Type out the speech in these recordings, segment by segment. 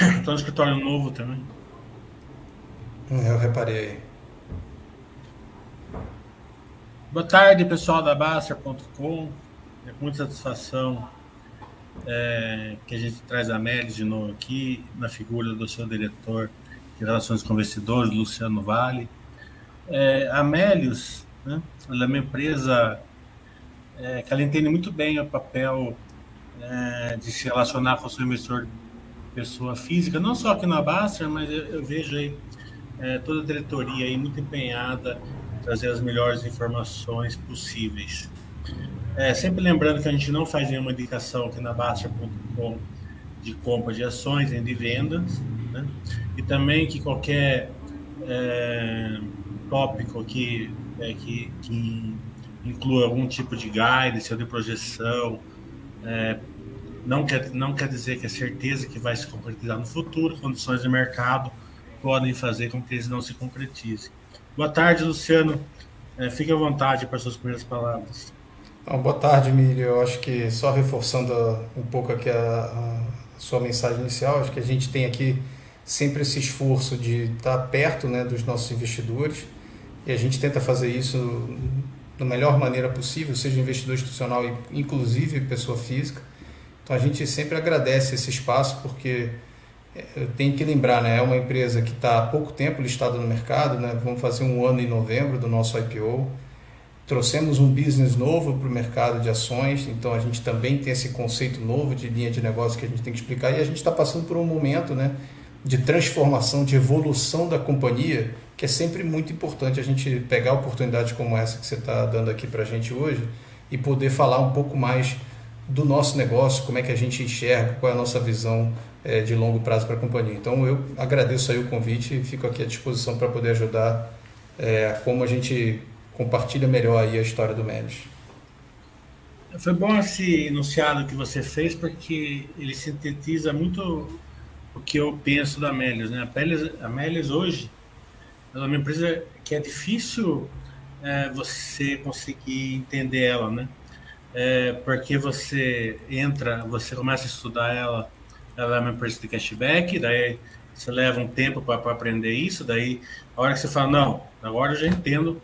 Estou no escritório novo também. Hum, eu reparei. Boa tarde, pessoal da Baster.com. É com muita satisfação é, que a gente traz a Melis de novo aqui, na figura do seu diretor de Relações com Investidores, Luciano Vale. É, a Melius, né, ela é uma empresa é, que ela entende muito bem o papel é, de se relacionar com o seu investidor pessoa física, não só aqui na Baster, mas eu, eu vejo aí é, toda a diretoria aí muito empenhada em trazer as melhores informações possíveis. É, sempre lembrando que a gente não faz nenhuma indicação aqui na Baster.com de compra de ações nem de vendas, né? e também que qualquer é, tópico que, é, que, que inclua algum tipo de guidance ou de projeção é, não quer, não quer dizer que é certeza que vai se concretizar no futuro, condições de mercado podem fazer com que eles não se concretizem. Boa tarde, Luciano. É, fique à vontade para suas primeiras palavras. Então, boa tarde, Mírio. Eu acho que só reforçando um pouco aqui a, a, sua mensagem inicial, acho que a gente tem aqui sempre esse esforço de estar perto né, dos nossos investidores e a gente tenta fazer isso da melhor maneira possível, seja investidor institucional, inclusive pessoa física. Então a gente sempre agradece esse espaço porque é, tenho que lembrar, né, é uma empresa que está há pouco tempo listada no mercado, né, vamos fazer um ano em novembro do nosso IPO. Trouxemos um business novo para o mercado de ações, então a gente também tem esse conceito novo de linha de negócio que a gente tem que explicar e a gente está passando por um momento né, de transformação, de evolução da companhia, que é sempre muito importante a gente pegar oportunidades como essa que você está dando aqui para a gente hoje e poder falar um pouco mais do nosso negócio, como é que a gente enxerga, qual é a nossa visão é, de longo prazo para a companhia. Então eu agradeço aí o convite e fico aqui à disposição para poder ajudar é, como a gente compartilha melhor aí a história do Melis. Foi bom esse enunciado que você fez porque ele sintetiza muito o que eu penso da Melios. Né? A Melios hoje é uma empresa que é difícil é, você conseguir entender ela, né? É, porque você entra, você começa a estudar ela, ela é uma empresa de cashback, daí você leva um tempo para aprender isso, daí a hora que você fala, não, agora eu já entendo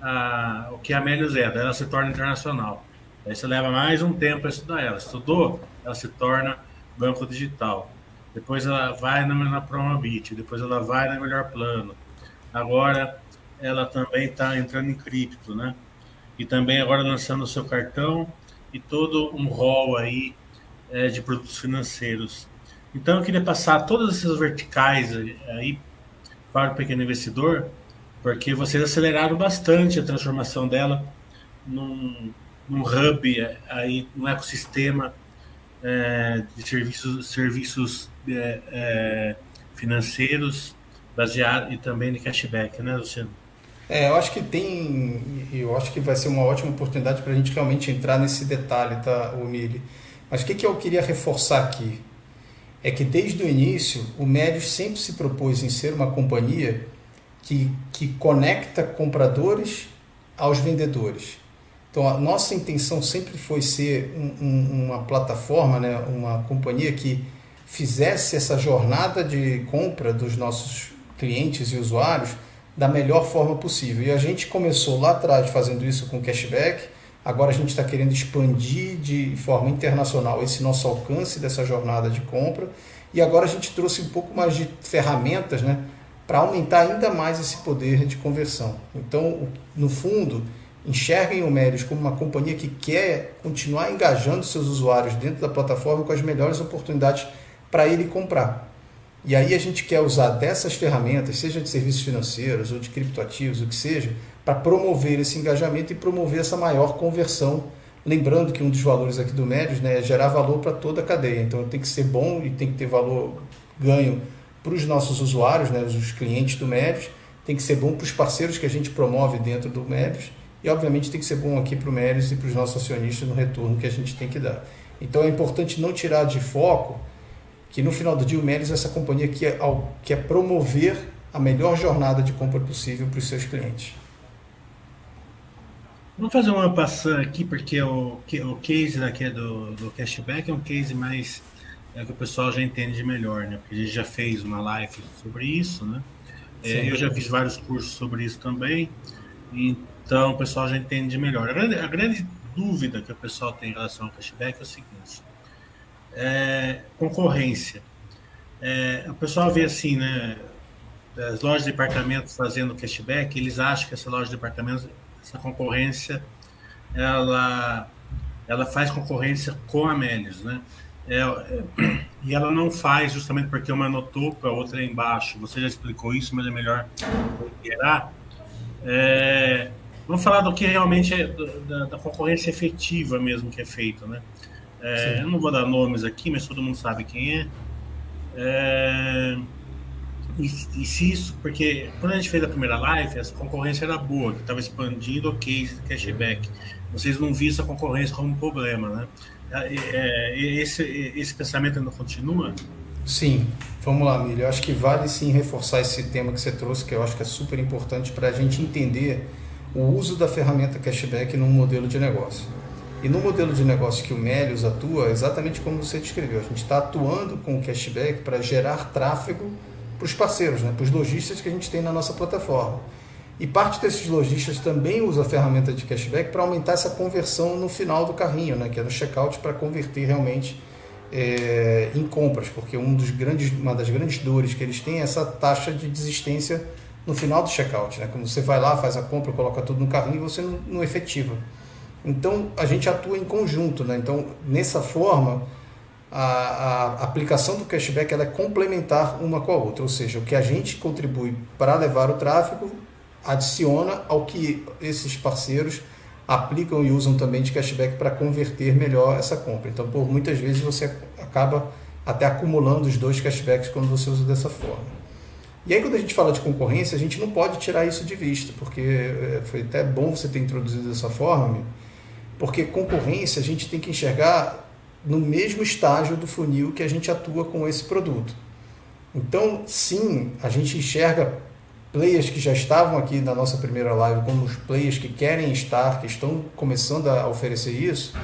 a, o que a Melius é, daí ela se torna internacional. Aí você leva mais um tempo para estudar ela. Estudou, ela se torna banco digital. Depois ela vai na, na Promobit, depois ela vai na Melhor Plano. Agora ela também está entrando em cripto, né? E também agora lançando o seu cartão e todo um rol aí é, de produtos financeiros. Então eu queria passar todas essas verticais aí para o pequeno investidor, porque vocês aceleraram bastante a transformação dela num, num hub aí, num ecossistema é, de serviços, serviços é, é, financeiros baseado e também de cashback, né, Luciano? É, eu acho que tem, eu acho que vai ser uma ótima oportunidade para a gente realmente entrar nesse detalhe, tá, Mili? Mas o que, que eu queria reforçar aqui? É que desde o início o Médios sempre se propôs em ser uma companhia que, que conecta compradores aos vendedores. Então a nossa intenção sempre foi ser um, um, uma plataforma, né, uma companhia que fizesse essa jornada de compra dos nossos clientes e usuários da melhor forma possível. E a gente começou lá atrás fazendo isso com cashback, agora a gente está querendo expandir de forma internacional esse nosso alcance dessa jornada de compra, e agora a gente trouxe um pouco mais de ferramentas né, para aumentar ainda mais esse poder de conversão. Então, no fundo, enxerguem o Melios como uma companhia que quer continuar engajando seus usuários dentro da plataforma com as melhores oportunidades para ele comprar. E aí a gente quer usar dessas ferramentas, seja de serviços financeiros ou de criptoativos, o que seja, para promover esse engajamento e promover essa maior conversão. Lembrando que um dos valores aqui do Médios né, é gerar valor para toda a cadeia. Então tem que ser bom e tem que ter valor ganho para os nossos usuários, né, os clientes do Médios, tem que ser bom para os parceiros que a gente promove dentro do Médios e obviamente tem que ser bom aqui para o Médios e para os nossos acionistas no retorno que a gente tem que dar. Então é importante não tirar de foco que no final do dia o Melis é essa companhia que é, que é promover a melhor jornada de compra possível para os seus clientes. Vamos fazer uma passada aqui, porque o, o case daqui do, do cashback é um case mais é que o pessoal já entende melhor, né? Porque a gente já fez uma live sobre isso, né? É, eu já fiz vários cursos sobre isso também, então o pessoal já entende melhor. A grande, a grande dúvida que o pessoal tem em relação ao cashback é o seguinte: é, concorrência. É, o pessoal vê assim, né? As lojas de departamentos fazendo cashback, eles acham que essa loja de departamentos, essa concorrência, ela, ela faz concorrência com a Melios, né? É, e ela não faz justamente porque uma é no topo, a outra é embaixo. Você já explicou isso, mas é melhor reiterar. É, vamos falar do que realmente é da, da, concorrência efetiva mesmo que é feito, né? É, eu não vou dar nomes aqui, mas todo mundo sabe quem é. é e, e, se isso, porque quando a gente fez a primeira live, essa concorrência era boa, que estava expandindo o case de cashback. Vocês não viram essa concorrência como um problema, né? É, é, esse, esse pensamento ainda continua? Sim, vamos lá, Milho. Eu acho que vale sim reforçar esse tema que você trouxe, que eu acho que é super importante para a gente entender o uso da ferramenta cashback num modelo de negócio. E no modelo de negócio que o Melius atua, exatamente como você descreveu, a gente está atuando com o cashback para gerar tráfego para os parceiros, né, para os lojistas que a gente tem na nossa plataforma. E parte desses lojistas também usa a ferramenta de cashback para aumentar essa conversão no final do carrinho, né, que é no checkout, para converter realmente é, em compras, porque um dos grandes, uma das grandes dores que eles têm é essa taxa de desistência no final do checkout. Né? Quando você vai lá, faz a compra, coloca tudo no carrinho e você não, não efetiva. Então a gente atua em conjunto. Né? Então, nessa forma, a, a, aplicação do cashback é complementar uma com a outra, ou seja, o que a gente contribui para levar o tráfego adiciona ao que esses parceiros aplicam e usam também de cashback para converter melhor essa compra. Então, por muitas vezes você acaba até acumulando os dois cashbacks quando você usa dessa forma. E aí, quando a gente fala de concorrência, a gente não pode tirar isso de vista, porque eh, foi até bom você ter introduzido dessa forma, porque concorrência a gente tem que enxergar no mesmo estágio do funil que a gente atua com esse produto. Então, sim, a gente enxerga players que já estavam aqui na nossa primeira live, como os players que querem estar, que estão começando a oferecer isso,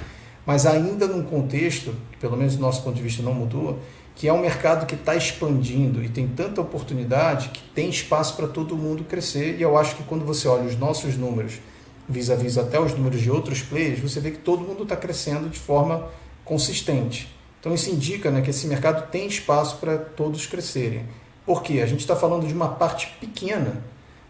mas ainda num contexto, pelo menos do nosso ponto de vista não mudou, que é um mercado que está expandindo e tem tanta oportunidade que tem espaço para todo mundo crescer. E eu acho que quando você olha os nossos números, vis-a-vis -vis até os números de outros players, você vê que todo mundo está crescendo de forma consistente. Então isso indica né, que esse mercado tem espaço para todos crescerem. Porque a gente está falando de uma parte pequena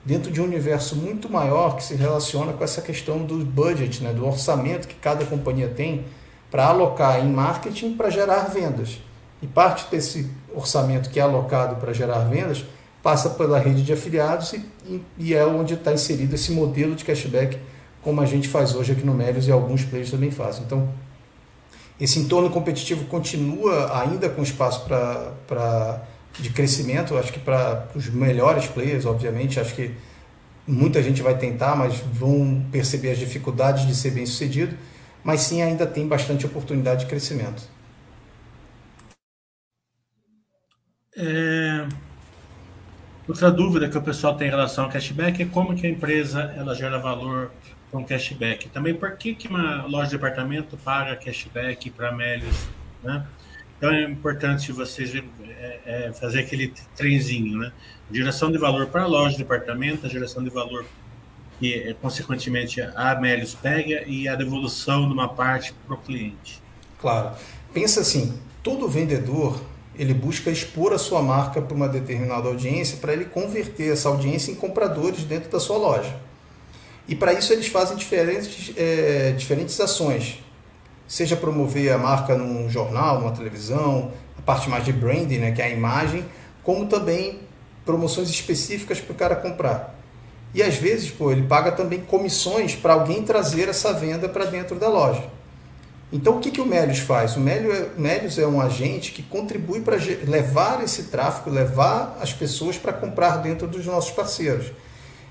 dentro de um universo muito maior que se relaciona com essa questão do budget, né, do orçamento que cada companhia tem para alocar em marketing para gerar vendas. E parte desse orçamento que é alocado para gerar vendas passa pela rede de afiliados e, e é onde está inserido esse modelo de cashback, como a gente faz hoje aqui no Melios e alguns players também fazem. Então, esse entorno competitivo continua ainda com espaço para de crescimento, acho que para os melhores players, obviamente, acho que muita gente vai tentar, mas vão perceber as dificuldades de ser bem sucedido, mas sim ainda tem bastante oportunidade de crescimento. É... Outra dúvida que o pessoal tem em relação ao cashback é como que a empresa ela gera valor com cashback. Também por que, que uma loja de departamento paga cashback para Melios, né? Então é importante vocês é, é, fazer aquele trenzinho, né? Geração de valor para a loja, departamento, a geração de valor que, é, consequentemente, a Amélios pega e a devolução de uma parte para o cliente. Claro. Pensa assim, todo vendedor ele busca expor a sua marca para uma determinada audiência para ele converter essa audiência em compradores dentro da sua loja. E para isso eles fazem diferentes, é, diferentes ações seja promover a marca num jornal, numa televisão, a parte mais de branding, né, que é a imagem, como também promoções específicas para o cara comprar. E às vezes, pô, ele paga também comissões para alguém trazer essa venda para dentro da loja. Então, o que, que o Melius faz? O Melius é um agente que contribui para levar esse tráfego, levar as pessoas para comprar dentro dos nossos parceiros.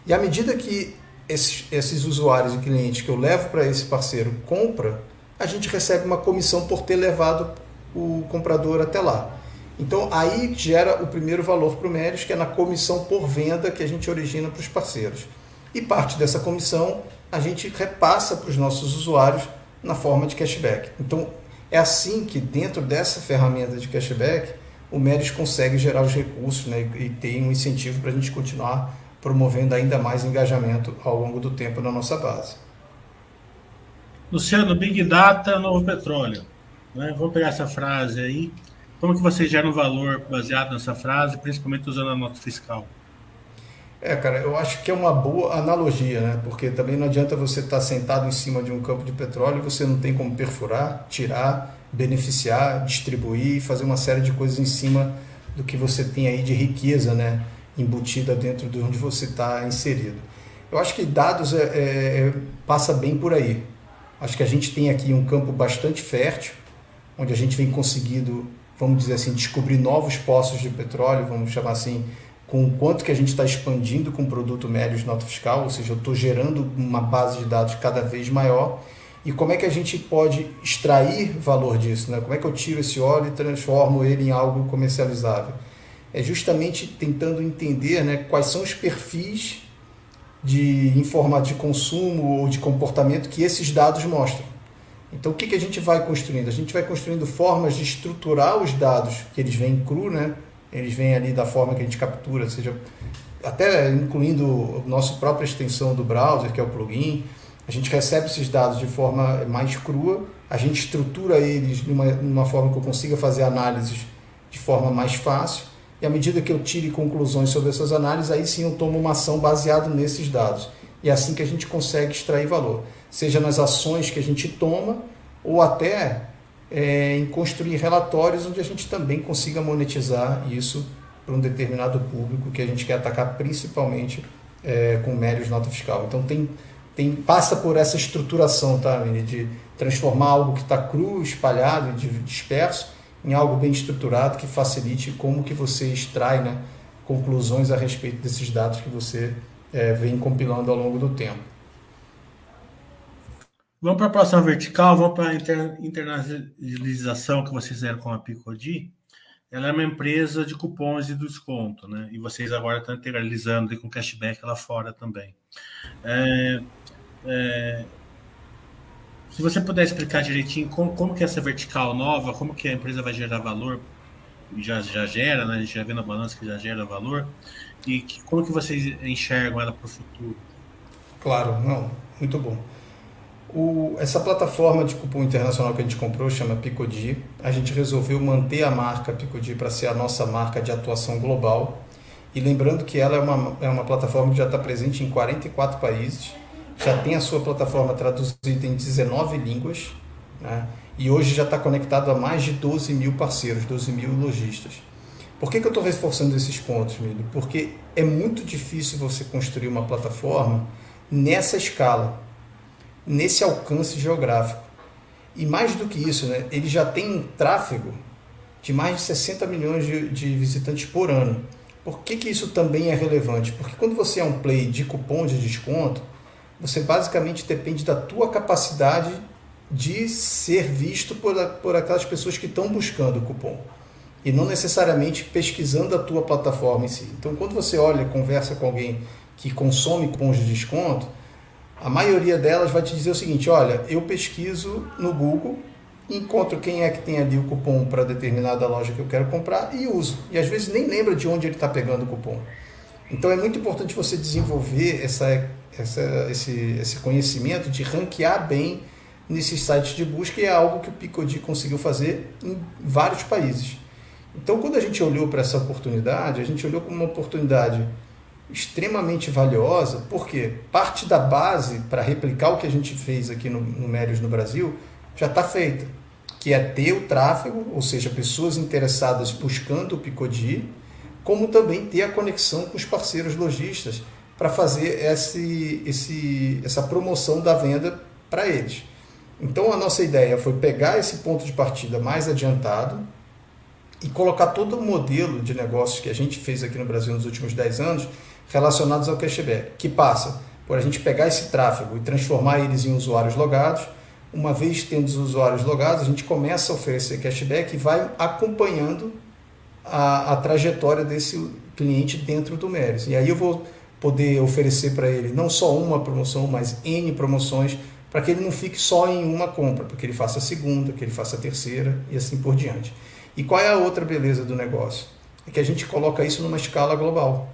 E à medida que esses, esses usuários e clientes que eu levo para esse parceiro compra, a gente recebe uma comissão por ter levado o comprador até lá. Então aí gera o primeiro valor para o Mérios, que é na comissão por venda que a gente origina para os parceiros. E parte dessa comissão a gente repassa para os nossos usuários na forma de cashback. Então É assim que, dentro dessa ferramenta de cashback, o Meris consegue gerar os recursos né, e tem um incentivo para a gente continuar promovendo ainda mais engajamento ao longo do tempo na nossa base. Luciano, Big Data, novo petróleo. Né? Vamos pegar essa frase aí. Como que você gera um valor baseado nessa frase, principalmente usando a nota fiscal? É, cara, eu acho que é uma boa analogia, né? Porque também não adianta você estar sentado em cima de um campo de petróleo e você não tem como perfurar, tirar, beneficiar, distribuir, fazer uma série de coisas em cima do que você tem aí de riqueza, né? Embutida dentro de onde você está inserido. Eu acho que dados é, é, é, passa bem por aí. Acho que a gente tem aqui um campo bastante fértil, onde a gente vem conseguindo, vamos dizer assim, descobrir novos poços de petróleo, vamos chamar assim, com o quanto que a gente está expandindo com o produto médio de nota fiscal, ou seja, eu estou gerando uma base de dados cada vez maior e como é que a gente pode extrair valor disso, né? Como é que eu tiro esse óleo e transformo ele em algo comercializável? É justamente tentando entender né, quais são os perfis de informa de consumo ou de comportamento que esses dados mostram. Então, o que, que a gente vai construindo? A gente vai construindo formas de estruturar os dados que eles vêm cru, né? Eles vêm ali da forma que a gente captura, seja até incluindo a nossa própria extensão do browser, que é o plugin. A gente recebe esses dados de forma mais crua, a gente estrutura eles de uma, forma que eu consiga fazer análises de forma mais fácil, e à medida que eu tire conclusões sobre essas análises, aí sim eu tomo uma ação baseada nesses dados. E é assim que a gente consegue extrair valor, seja nas ações que a gente toma, ou até é, em construir relatórios onde a gente também consiga monetizar isso para um determinado público que a gente quer atacar principalmente é, com méritos nota fiscal. Então tem, tem passa por essa estruturação, tá, Mini, de transformar algo que está cru, espalhado e disperso em algo bem estruturado que facilite como que você extrai né, conclusões a respeito desses dados que você é, vem compilando ao longo do tempo. Vamos para a próxima vertical, vamos para a internalização que vocês fizeram com a Picodi. Ela é uma empresa de cupons e desconto, né? E vocês agora estão integralizando com cashback lá fora também. É, é, se você puder explicar direitinho como, como que é essa vertical nova, como que a empresa vai gerar valor, já, já gera, né? A gente já vê na balança que já gera valor, e que, como que vocês enxergam ela para o futuro? Claro, não, muito bom. O, essa plataforma de cupom internacional que a gente comprou chama Picodi. A gente resolveu manter a marca Picodi para ser a nossa marca de atuação global. E lembrando que ela é uma, é uma plataforma que já está presente em 44 países, já tem a sua plataforma traduzida em 19 línguas, né? e hoje já está conectado a mais de 12 mil parceiros, 12 mil lojistas. Por que, que eu estou reforçando esses pontos, Milho? Porque é muito difícil você construir uma plataforma nessa escala nesse alcance geográfico. E mais do que isso, né, ele já tem um tráfego de mais de 60 milhões de, de visitantes por ano. Por que, que isso também é relevante? Porque quando você é um play de cupom de desconto, você basicamente depende da tua capacidade de ser visto por, por aquelas pessoas que estão buscando o cupom e não necessariamente pesquisando a tua plataforma em si. Então, quando você olha, conversa com alguém que consome cupons de desconto, a maioria delas vai te dizer o seguinte: olha, eu pesquiso no Google, encontro quem é que tem ali o cupom para determinada loja que eu quero comprar e uso. E às vezes nem lembra de onde ele está pegando o cupom. Então é muito importante você desenvolver essa, essa, esse, esse conhecimento de ranquear bem nesses sites de busca e é algo que o Picodi conseguiu fazer em vários países. Então, quando a gente olhou para essa oportunidade, a gente olhou como uma oportunidade extremamente valiosa, porque parte da base para replicar o que a gente fez aqui no, no Mérios no Brasil já está feita, que é ter o tráfego, ou seja, pessoas interessadas buscando o Picodi, como também ter a conexão com os parceiros lojistas para fazer esse, esse, essa promoção da venda para eles. Então a nossa ideia foi pegar esse ponto de partida mais adiantado e colocar todo o modelo de negócios que a gente fez aqui no Brasil nos últimos 10 anos relacionados ao cashback, que passa por a gente pegar esse tráfego e transformar eles em usuários logados. Uma vez tendo os usuários logados, a gente começa a oferecer cashback e vai acompanhando a, a trajetória desse cliente dentro do Meris. E aí eu vou poder oferecer para ele não só uma promoção, mas N promoções para que ele não fique só em uma compra, para que ele faça a segunda, que ele faça a terceira e assim por diante. E qual é a outra beleza do negócio? É que a gente coloca isso numa escala global.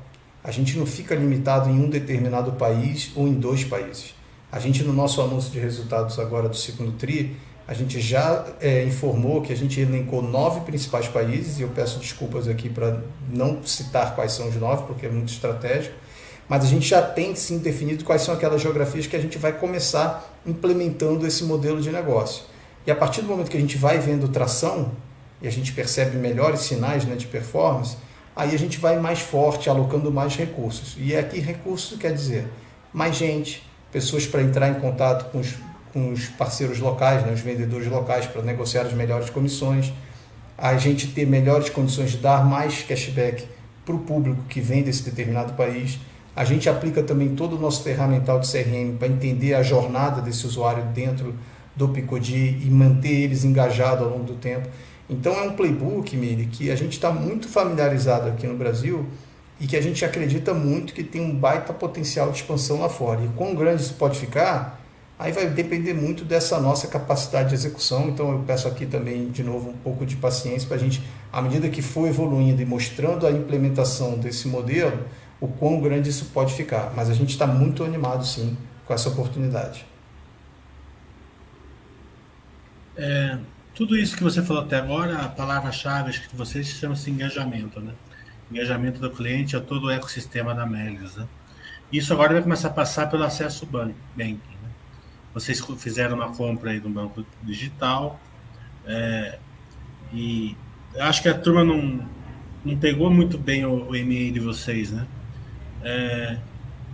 A gente não fica limitado em um determinado país ou em dois países. A gente, no nosso anúncio de resultados agora do segundo TRI, a gente já é, informou que a gente elencou nove principais países, e eu peço desculpas aqui para não citar quais são os nove, porque é muito estratégico, mas a gente já tem sim definido quais são aquelas geografias que a gente vai começar implementando esse modelo de negócio. E a partir do momento que a gente vai vendo tração, e a gente percebe melhores sinais né, de performance, aí a gente vai mais forte, alocando mais recursos. E aqui recursos quer dizer mais gente, pessoas para entrar em contato com os com os parceiros locais, né, os vendedores locais, para negociar as melhores comissões, a gente ter melhores condições de dar mais cashback para o público que vem desse determinado país. A gente aplica também todo o nosso ferramental de CRM para entender a jornada desse usuário dentro do Picodi e manter eles engajados ao longo do tempo. Então é um playbook, Miri, que a gente está muito familiarizado aqui no Brasil e que a gente acredita muito que tem um baita potencial de expansão lá fora. E quão grande isso pode ficar, Aí vai depender muito dessa nossa capacidade de execução. Então eu peço aqui também, de novo, um pouco de paciência para a gente, à medida que for evoluindo e mostrando a implementação desse modelo, o quão grande isso pode ficar. Mas a gente está muito animado, sim, com essa oportunidade. É, tudo isso que você falou até agora, a palavra-chave que vocês chama-se engajamento, né? Engajamento do cliente a todo o ecossistema da Melios, né? Isso agora vai começar a passar pelo acesso banking vocês fizeram uma compra aí do banco digital é, e acho que a turma não, não pegou muito bem o, o e-mail de vocês, né? É,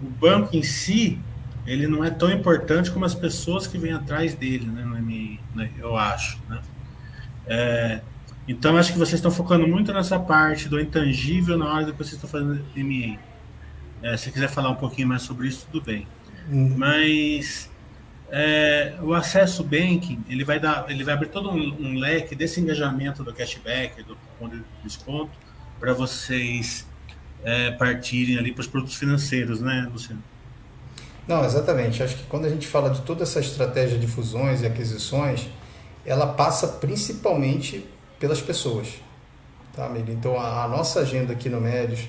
o banco em si ele não é tão importante como as pessoas que vêm atrás dele, né, no né, eu acho, né? É, então acho que vocês estão focando muito nessa parte do intangível na hora que vocês estão fazendo MA. É, se quiser falar um pouquinho mais sobre isso, tudo bem. Uhum. Mas é, o acesso banking ele vai dar, ele vai abrir todo um, um leque desse engajamento do cashback, do cupom de desconto, para vocês é, partirem ali para os produtos financeiros, né, Luciano? Não, exatamente. Acho que quando a gente fala de toda essa estratégia de fusões e aquisições, ela passa principalmente pelas pessoas. Tá? Então, a, a nossa agenda aqui no Médios,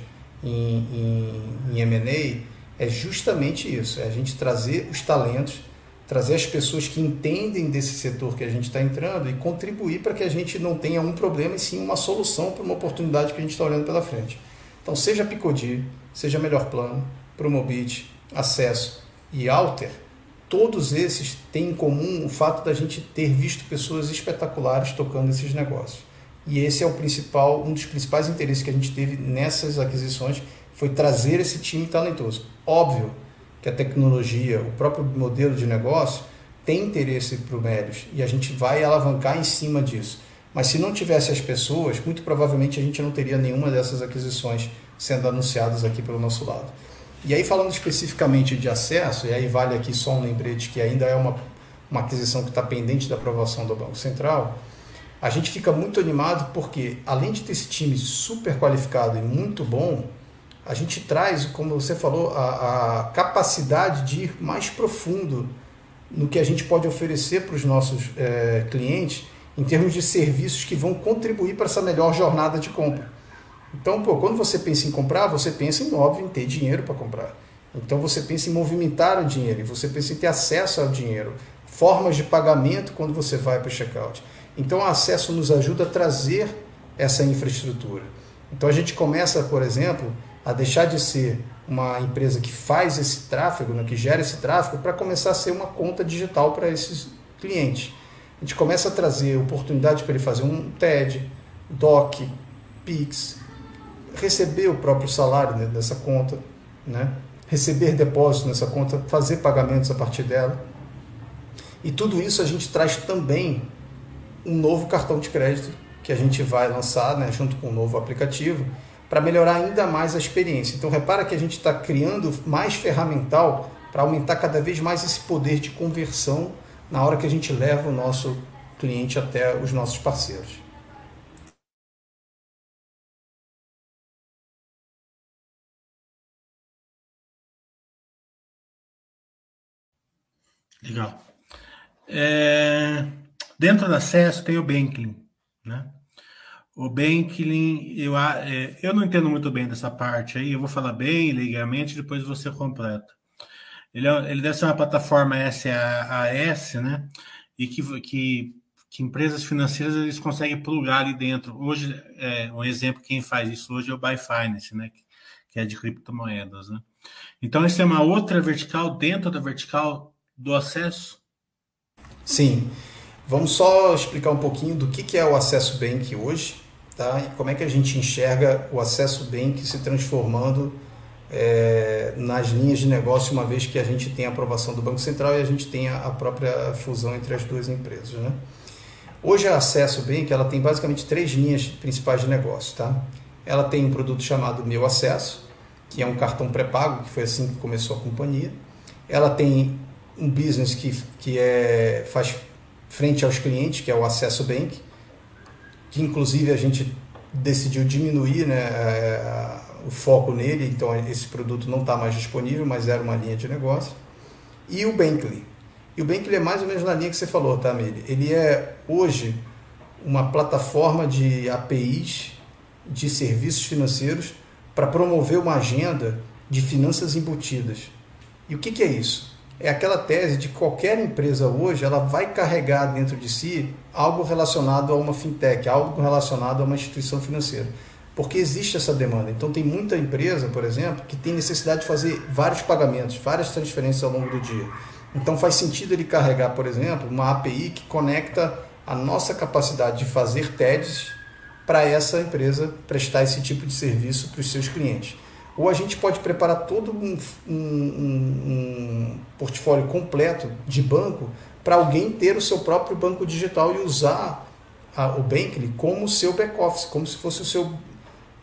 em, em, em M&A, é justamente isso, é a gente trazer os talentos trazer as pessoas que entendem desse setor que a gente está entrando e contribuir para que a gente não tenha um problema e sim uma solução para uma oportunidade que a gente está olhando pela frente. Então, seja Picodi, seja Melhor Plano, Promobit, Acesso e Alter, todos esses têm em comum o fato da gente ter visto pessoas espetaculares tocando esses negócios. E esse é o principal, um dos principais interesses que a gente teve nessas aquisições foi trazer esse time talentoso. Óbvio, que a tecnologia, o próprio modelo de negócio tem interesse para o Melios e a gente vai alavancar em cima disso. Mas se não tivesse as pessoas, muito provavelmente a gente não teria nenhuma dessas aquisições sendo anunciadas aqui pelo nosso lado. E aí falando especificamente de acesso, e aí vale aqui só um lembrete que ainda é uma, uma aquisição que está pendente da aprovação do Banco Central, a gente fica muito animado porque além de ter esse time super qualificado e muito bom, a gente traz, como você falou, a, a capacidade de ir mais profundo no que a gente pode oferecer para os nossos é, clientes em termos de serviços que vão contribuir para essa melhor jornada de compra. Então, pô, quando você pensa em comprar, você pensa em óbvio em ter dinheiro para comprar. Então você pensa em movimentar o dinheiro, você pensa em ter acesso ao dinheiro, formas de pagamento quando você vai para o checkout. Então o acesso nos ajuda a trazer essa infraestrutura. Então a gente começa, por exemplo, a deixar de ser uma empresa que faz esse tráfego, né, que gera esse tráfego, para começar a ser uma conta digital para esses clientes. A gente começa a trazer oportunidades para ele fazer um TED, DOC, PIX, receber o próprio salário dessa conta, né? receber depósitos nessa conta, fazer pagamentos a partir dela. E tudo isso a gente traz também um novo cartão de crédito que a gente vai lançar né, junto com um novo aplicativo para melhorar ainda mais a experiência. Então repara que a gente está criando mais ferramental para aumentar cada vez mais esse poder de conversão na hora que a gente leva o nosso cliente até os nossos parceiros. Legal. É, dentro do acesso tem o Banking, né? O Banking, eu, é, eu não entendo muito bem dessa parte aí, eu vou falar bem legalmente, depois você completa. Ele, é, ele deve ser uma plataforma SaaS, né? E que, que, que empresas financeiras eles conseguem plugar ali dentro. Hoje, é, um exemplo, quem faz isso hoje é o Byfinance, né? Que, que é de criptomoedas, né? Então, isso é uma outra vertical dentro da vertical do acesso? Sim. Vamos só explicar um pouquinho do que é o Acesso Bank hoje, tá? E como é que a gente enxerga o Acesso Bank se transformando é, nas linhas de negócio, uma vez que a gente tem a aprovação do Banco Central e a gente tem a própria fusão entre as duas empresas. Né? Hoje a Acesso Bank ela tem basicamente três linhas principais de negócio. Tá? Ela tem um produto chamado Meu Acesso, que é um cartão pré-pago, que foi assim que começou a companhia. Ela tem um business que, que é, faz frente aos clientes, que é o Acesso Bank, que inclusive a gente decidiu diminuir né, é, o foco nele, então esse produto não está mais disponível, mas era uma linha de negócio. E o Bankly. E o Bankly é mais ou menos na linha que você falou, tá, Mili? Ele é hoje uma plataforma de APIs de serviços financeiros para promover uma agenda de finanças embutidas. E o que, que é isso? É aquela tese de que qualquer empresa hoje ela vai carregar dentro de si algo relacionado a uma fintech, algo relacionado a uma instituição financeira porque existe essa demanda. Então tem muita empresa, por exemplo, que tem necessidade de fazer vários pagamentos, várias transferências ao longo do dia. Então faz sentido ele carregar, por exemplo, uma API que conecta a nossa capacidade de fazer TEDs para essa empresa prestar esse tipo de serviço para os seus clientes. Ou a gente pode preparar todo um, um, um portfólio completo de banco para alguém ter o seu próprio banco digital e usar a, o Bankly como seu back-office, como se fosse o seu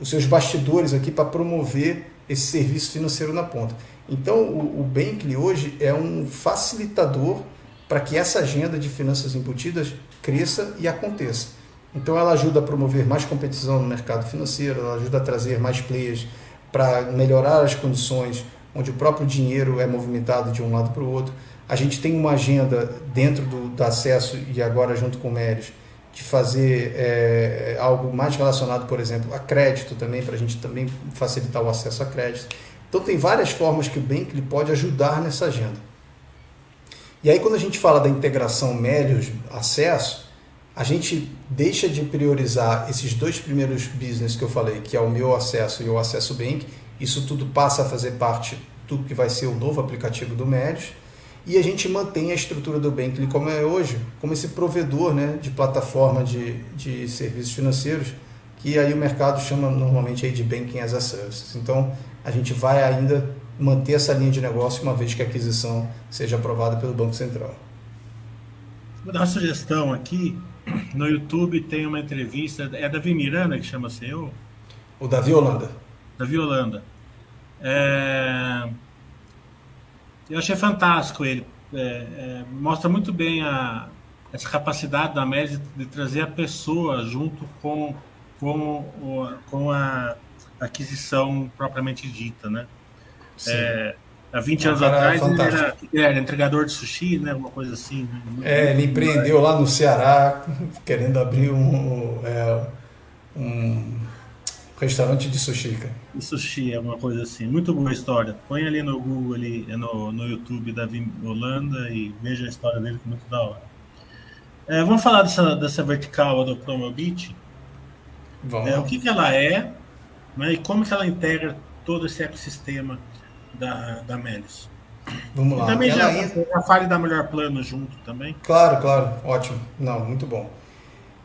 os seus bastidores aqui para promover esse serviço financeiro na ponta. Então, o, o Bankly hoje é um facilitador para que essa agenda de finanças embutidas cresça e aconteça. Então, ela ajuda a promover mais competição no mercado financeiro, ela ajuda a trazer mais players para melhorar as condições onde o próprio dinheiro é movimentado de um lado para o outro. A gente tem uma agenda dentro do, do acesso e agora junto com o Mérios de fazer é, algo mais relacionado, por exemplo, a crédito também, para a gente também facilitar o acesso a crédito. Então tem várias formas que o Bankly pode ajudar nessa agenda. E aí quando a gente fala da integração Melios acesso, a gente deixa de priorizar esses dois primeiros business que eu falei, que é o meu acesso e o acesso Bank. Isso tudo passa a fazer parte do que vai ser o novo aplicativo do Melios e a gente mantém a estrutura do Bankly como é hoje, como esse provedor né, de plataforma de, de serviços financeiros, que aí o mercado chama normalmente aí de Banking as a Service. Então, a gente vai ainda manter essa linha de negócio uma vez que a aquisição seja aprovada pelo Banco Central. Vou dar uma sugestão aqui. No YouTube tem uma entrevista, é Davi Miranda que chama seu? O Davi Holanda. Davi Holanda. É eu achei fantástico ele. É, é, mostra muito bem a, essa capacidade da Média de, de, trazer a pessoa junto com, com, o, com a aquisição propriamente dita, né? É, há 20 anos atrás ele era, era, entregador de sushi, né? Alguma coisa assim. Né? É, ele empreendeu lá no Ceará, querendo abrir um, é, um Restaurante de sushi, cara. De sushi, é uma coisa assim. Muito boa história. Põe ali no Google, ali, no, no YouTube Davi Holanda e veja a história dele, que é muito da hora. É, vamos falar dessa, dessa vertical do Promobit. Vamos. É, o que, que ela é né, e como que ela integra todo esse ecossistema da, da Melis. Vamos lá. E também já, entra... já fale da melhor plano junto também. Claro, claro. Ótimo. Não, muito bom.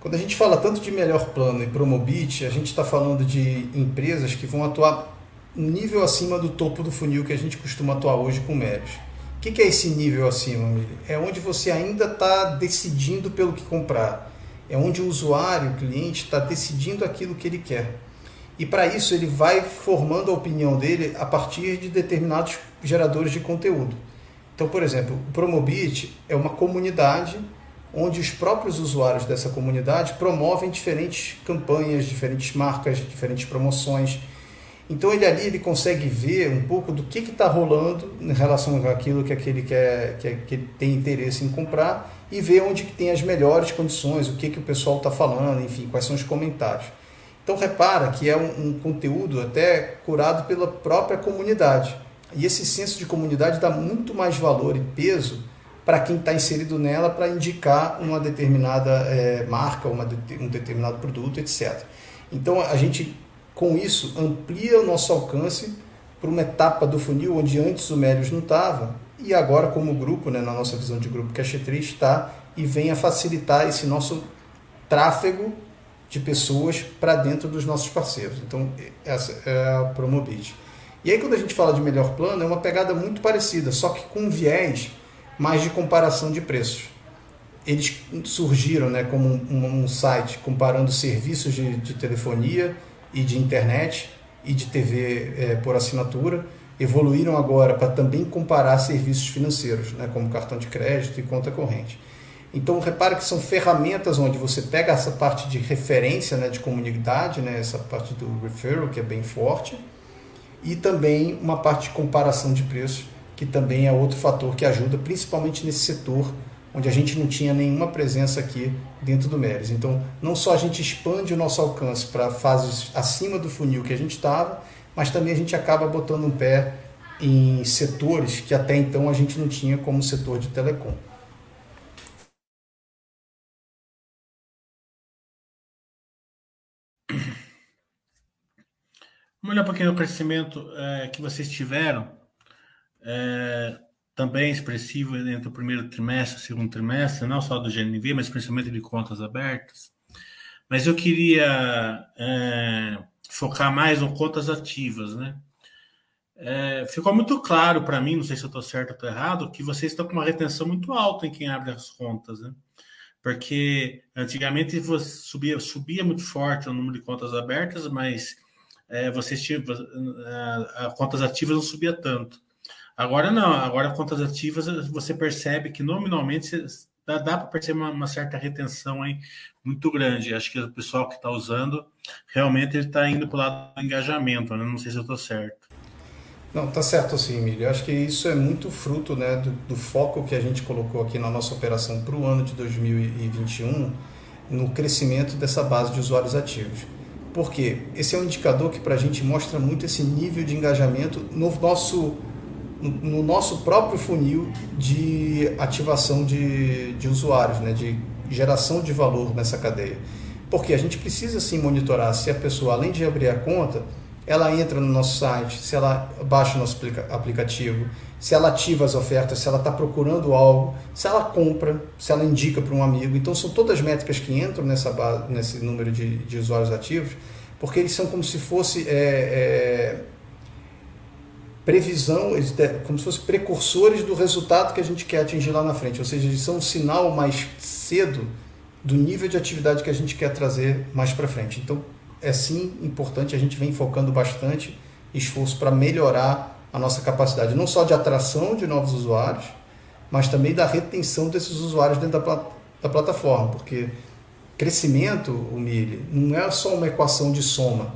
Quando a gente fala tanto de melhor plano e Promobit, a gente está falando de empresas que vão atuar um nível acima do topo do funil que a gente costuma atuar hoje com médios. O que, é esse nível acima, Mili? É onde você ainda está decidindo pelo que comprar. É onde o usuário, o cliente, está decidindo aquilo que ele quer. E para isso ele vai formando a opinião dele a partir de determinados geradores de conteúdo. Então, por exemplo, o Promobit é uma comunidade onde os próprios usuários dessa comunidade promovem diferentes campanhas, diferentes marcas, diferentes promoções. Então ele ali ele consegue ver um pouco do que está rolando em relação àquilo que aquele quer, que, que ele tem interesse em comprar e ver onde que tem as melhores condições, o que, que o pessoal está falando, enfim, quais são os comentários. Então repara que é um, um, conteúdo até curado pela própria comunidade. E esse senso de comunidade dá muito mais valor e peso para quem está inserido nela para indicar uma determinada é, marca, uma de, um determinado produto, etc. Então a gente com isso amplia o nosso alcance para uma etapa do funil onde antes o Melios não estava e agora como grupo, né, na nossa visão de grupo, que a X3 está e vem a facilitar esse nosso tráfego de pessoas para dentro dos nossos parceiros. Então, essa é a Promobit. E aí, quando a gente fala de melhor plano, é uma pegada muito parecida, só que com viés mais de comparação de preços. Eles surgiram né, como um, um site comparando serviços de, de, telefonia e de internet e de TV é, por assinatura. Evoluíram agora para também comparar serviços financeiros, né, como cartão de crédito e conta corrente. Então, repare que são ferramentas onde você pega essa parte de referência né, de comunidade, né, essa parte do referral, que é bem forte, e também uma parte de comparação de preços, que também é outro fator que ajuda, principalmente nesse setor onde a gente não tinha nenhuma presença aqui dentro do Meres. Então, não só a gente expande o nosso alcance para fases acima do funil que a gente estava, mas também a gente acaba botando um pé em setores que até então a gente não tinha como setor de telecom. Vamos olhar um pouquinho o crescimento é, que vocês tiveram, é, também expressivo entre o primeiro trimestre e o segundo trimestre, não só do GNV, mas principalmente de contas abertas. Mas eu queria é, focar mais em contas ativas, né? É, ficou muito claro para mim, não sei se eu estou certo ou estou errado, que vocês estão com uma retenção muito alta em quem abre as contas, né? Porque antigamente subia, subia muito forte o número de contas abertas, mas é, vocês tinham a, a, contas ativas não subia tanto. Agora não, agora contas ativas você percebe que nominalmente dá, dá para perceber uma, uma, certa retenção aí muito grande. Acho que o pessoal que está usando realmente está indo para o lado do engajamento, né? não sei se eu estou certo. Não, tá certo sim, Emílio. Acho que isso é muito fruto né, do, do foco que a gente colocou aqui na nossa operação para o ano de 2021 no crescimento dessa base de usuários ativos. Porque esse é um indicador que para a gente mostra muito esse nível de engajamento no nosso, no nosso próprio funil de ativação de, de usuários, né? de geração de valor nessa cadeia. Porque a gente precisa sim monitorar se a pessoa, além de abrir a conta, ela entra no nosso site, se ela baixa o nosso aplicativo, se ela ativa as ofertas, se ela está procurando algo, se ela compra, se ela indica para um amigo. Então, são todas métricas que entram nessa base, nesse número de, de usuários ativos, porque eles são como se fosse é, é, previsão, como se fossem precursores do resultado que a gente quer atingir lá na frente. Ou seja, eles são um sinal mais cedo do nível de atividade que a gente quer trazer mais para frente. Então, é sim importante, a gente vem focando bastante esforço para melhorar a nossa capacidade não só de atração de novos usuários, mas também da retenção desses usuários dentro da, da plataforma, porque crescimento, o Mili, não é só uma equação de soma,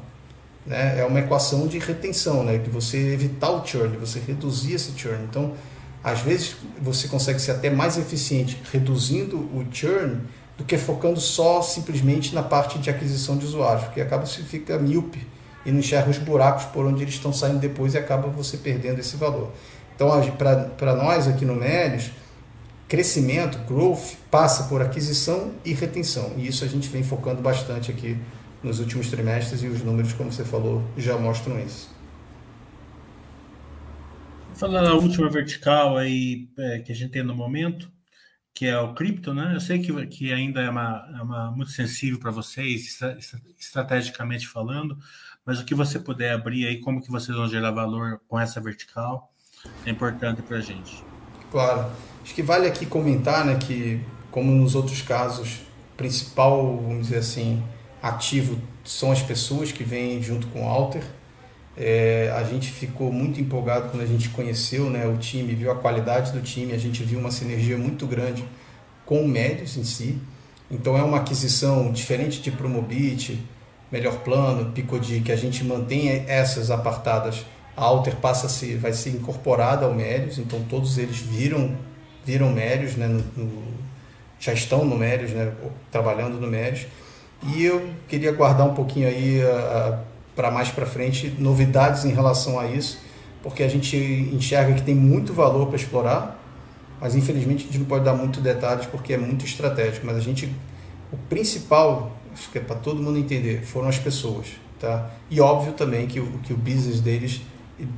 né? é uma equação de retenção, né? de você evitar o churn, você reduzir esse churn. Então, às vezes, você consegue ser até mais eficiente reduzindo o churn do que focando só simplesmente na parte de aquisição de usuários, porque acaba se fica míope e não enxerga os buracos por onde eles estão saindo depois e acaba você perdendo esse valor. Então, para nós aqui no Médios, crescimento, growth, passa por aquisição e retenção. E isso a gente vem focando bastante aqui nos últimos trimestres e os números, como você falou, já mostram isso. Falando na última vertical aí é, que a gente tem no momento, que é o cripto, né? Eu sei que, que ainda é uma, é uma muito sensível para vocês, estrategicamente falando, mas o que você puder abrir aí, como que vocês vão gerar valor com essa vertical, é importante para a gente. Claro. Acho que vale aqui comentar né, que, como nos outros casos, principal, vamos dizer assim, ativo são as pessoas que vêm junto com o Alter. É, a gente ficou muito empolgado quando a gente conheceu né, o time, viu a qualidade do time, a gente viu uma sinergia muito grande com o Médios em si. Então é uma aquisição diferente de Promobit, melhor plano, Picodi, que a gente mantém essas apartadas. A Alter passa a ser, vai ser incorporada ao Médios, então todos eles viram, viram Médios né, no, no, já estão no Mérios, né, trabalhando no Mérios. E eu queria guardar um pouquinho aí para mais para frente novidades em relação a isso, porque a gente enxerga que tem muito valor para explorar, mas infelizmente a gente não pode dar muito detalhes porque é muito estratégico. Mas a gente, o principal, acho que é para todo mundo entender, foram as pessoas, tá? E óbvio também que o, que o business deles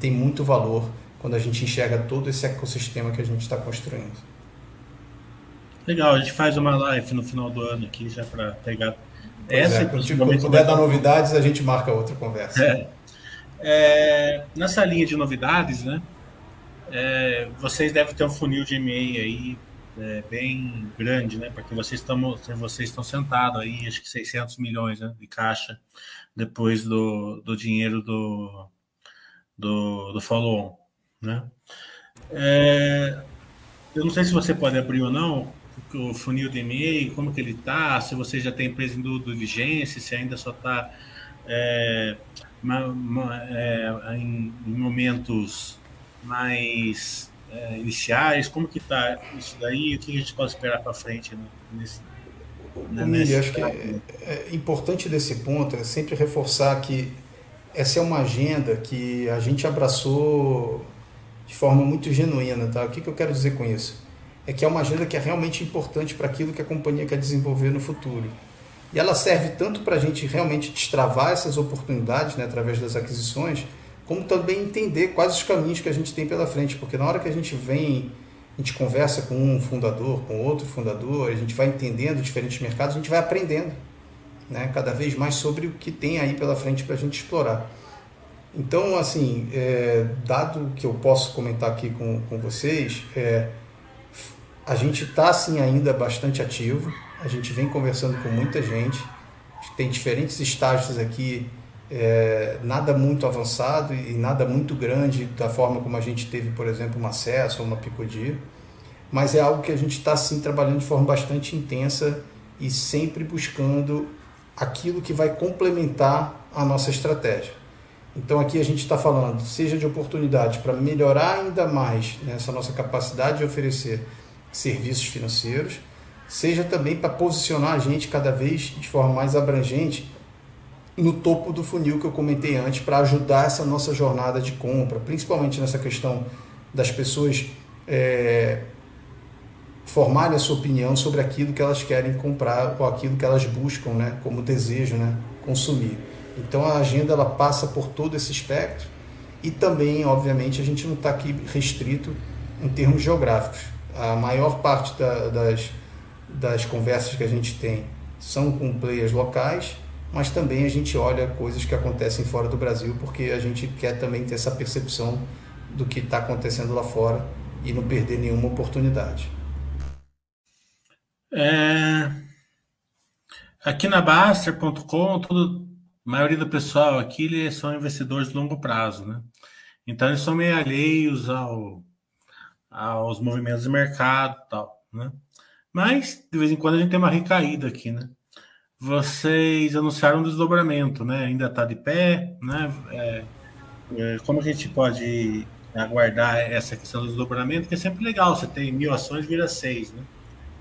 tem muito valor quando a gente enxerga todo esse ecossistema que a gente está construindo. Legal, a gente faz uma live no final do ano aqui já para pegar essa. É, quando puder dar novidades, a gente marca outra conversa. É. É, nessa linha de novidades, né? É, vocês devem ter um funil de e-mail aí é, bem grande, né? Porque vocês estão vocês estão sentados aí, acho que 600 milhões né, de caixa depois do, do dinheiro do do, do follow-on, né? É, eu não sei se você pode abrir ou não o funil de e-mail, como que ele está, se você já tem empresa em diligência, se ainda só está é, é, em, em, momentos mais é, iniciais, como que está isso daí, o que a gente pode esperar para frente né, nesse, né, nesse acho que é, é importante desse ponto é sempre reforçar que essa é uma agenda que a gente abraçou de forma muito genuína, tá? O que, que eu quero dizer com isso? É que é uma agenda que é realmente importante para aquilo que a companhia quer desenvolver no futuro. E ela serve tanto para a gente realmente destravar essas oportunidades né, através das aquisições, como também entender quais os caminhos que a gente tem pela frente, porque na hora que a gente vem, a gente conversa com um fundador, com outro fundador, a gente vai entendendo diferentes mercados, a gente vai aprendendo né, cada vez mais sobre o que tem aí pela frente para a gente explorar. Então, assim, é, dado que eu posso comentar aqui com, com vocês, é, a gente está assim ainda bastante ativo, a gente vem conversando com muita gente, tem diferentes estágios aqui, é, nada muito avançado e nada muito grande da forma como a gente teve, por exemplo, uma acesso ou uma Picodi, mas é algo que a gente está assim trabalhando de forma bastante intensa e sempre buscando aquilo que vai complementar a nossa estratégia. Então aqui a gente está falando, seja de oportunidade para melhorar ainda mais né, essa nossa capacidade de oferecer serviços financeiros, seja também para posicionar a gente cada vez de forma mais abrangente no topo do funil que eu comentei antes, para ajudar essa nossa jornada de compra, principalmente nessa questão das pessoas é, formarem a sua opinião sobre aquilo que elas querem comprar ou aquilo que elas buscam né, como desejo né, consumir. Então a agenda ela passa por todo esse espectro e também, obviamente, a gente não está aqui restrito em termos geográficos a maior parte da, das, das conversas que a gente tem são com players locais, mas também a gente olha coisas que acontecem fora do Brasil, porque a gente quer também ter essa percepção do que está acontecendo lá fora e não perder nenhuma oportunidade. É... Aqui na Baster.com, a maioria do pessoal aqui são investidores de longo prazo, né? Então eles são meio alheios ao, aos movimentos de mercado tal, né? Mas, de vez em quando, a gente tem uma recaída aqui, né? Vocês anunciaram um desdobramento, né? Ainda está de pé, né? É, é, como a gente pode aguardar essa questão do desdobramento, que é sempre legal, você tem mil ações, vira seis, né?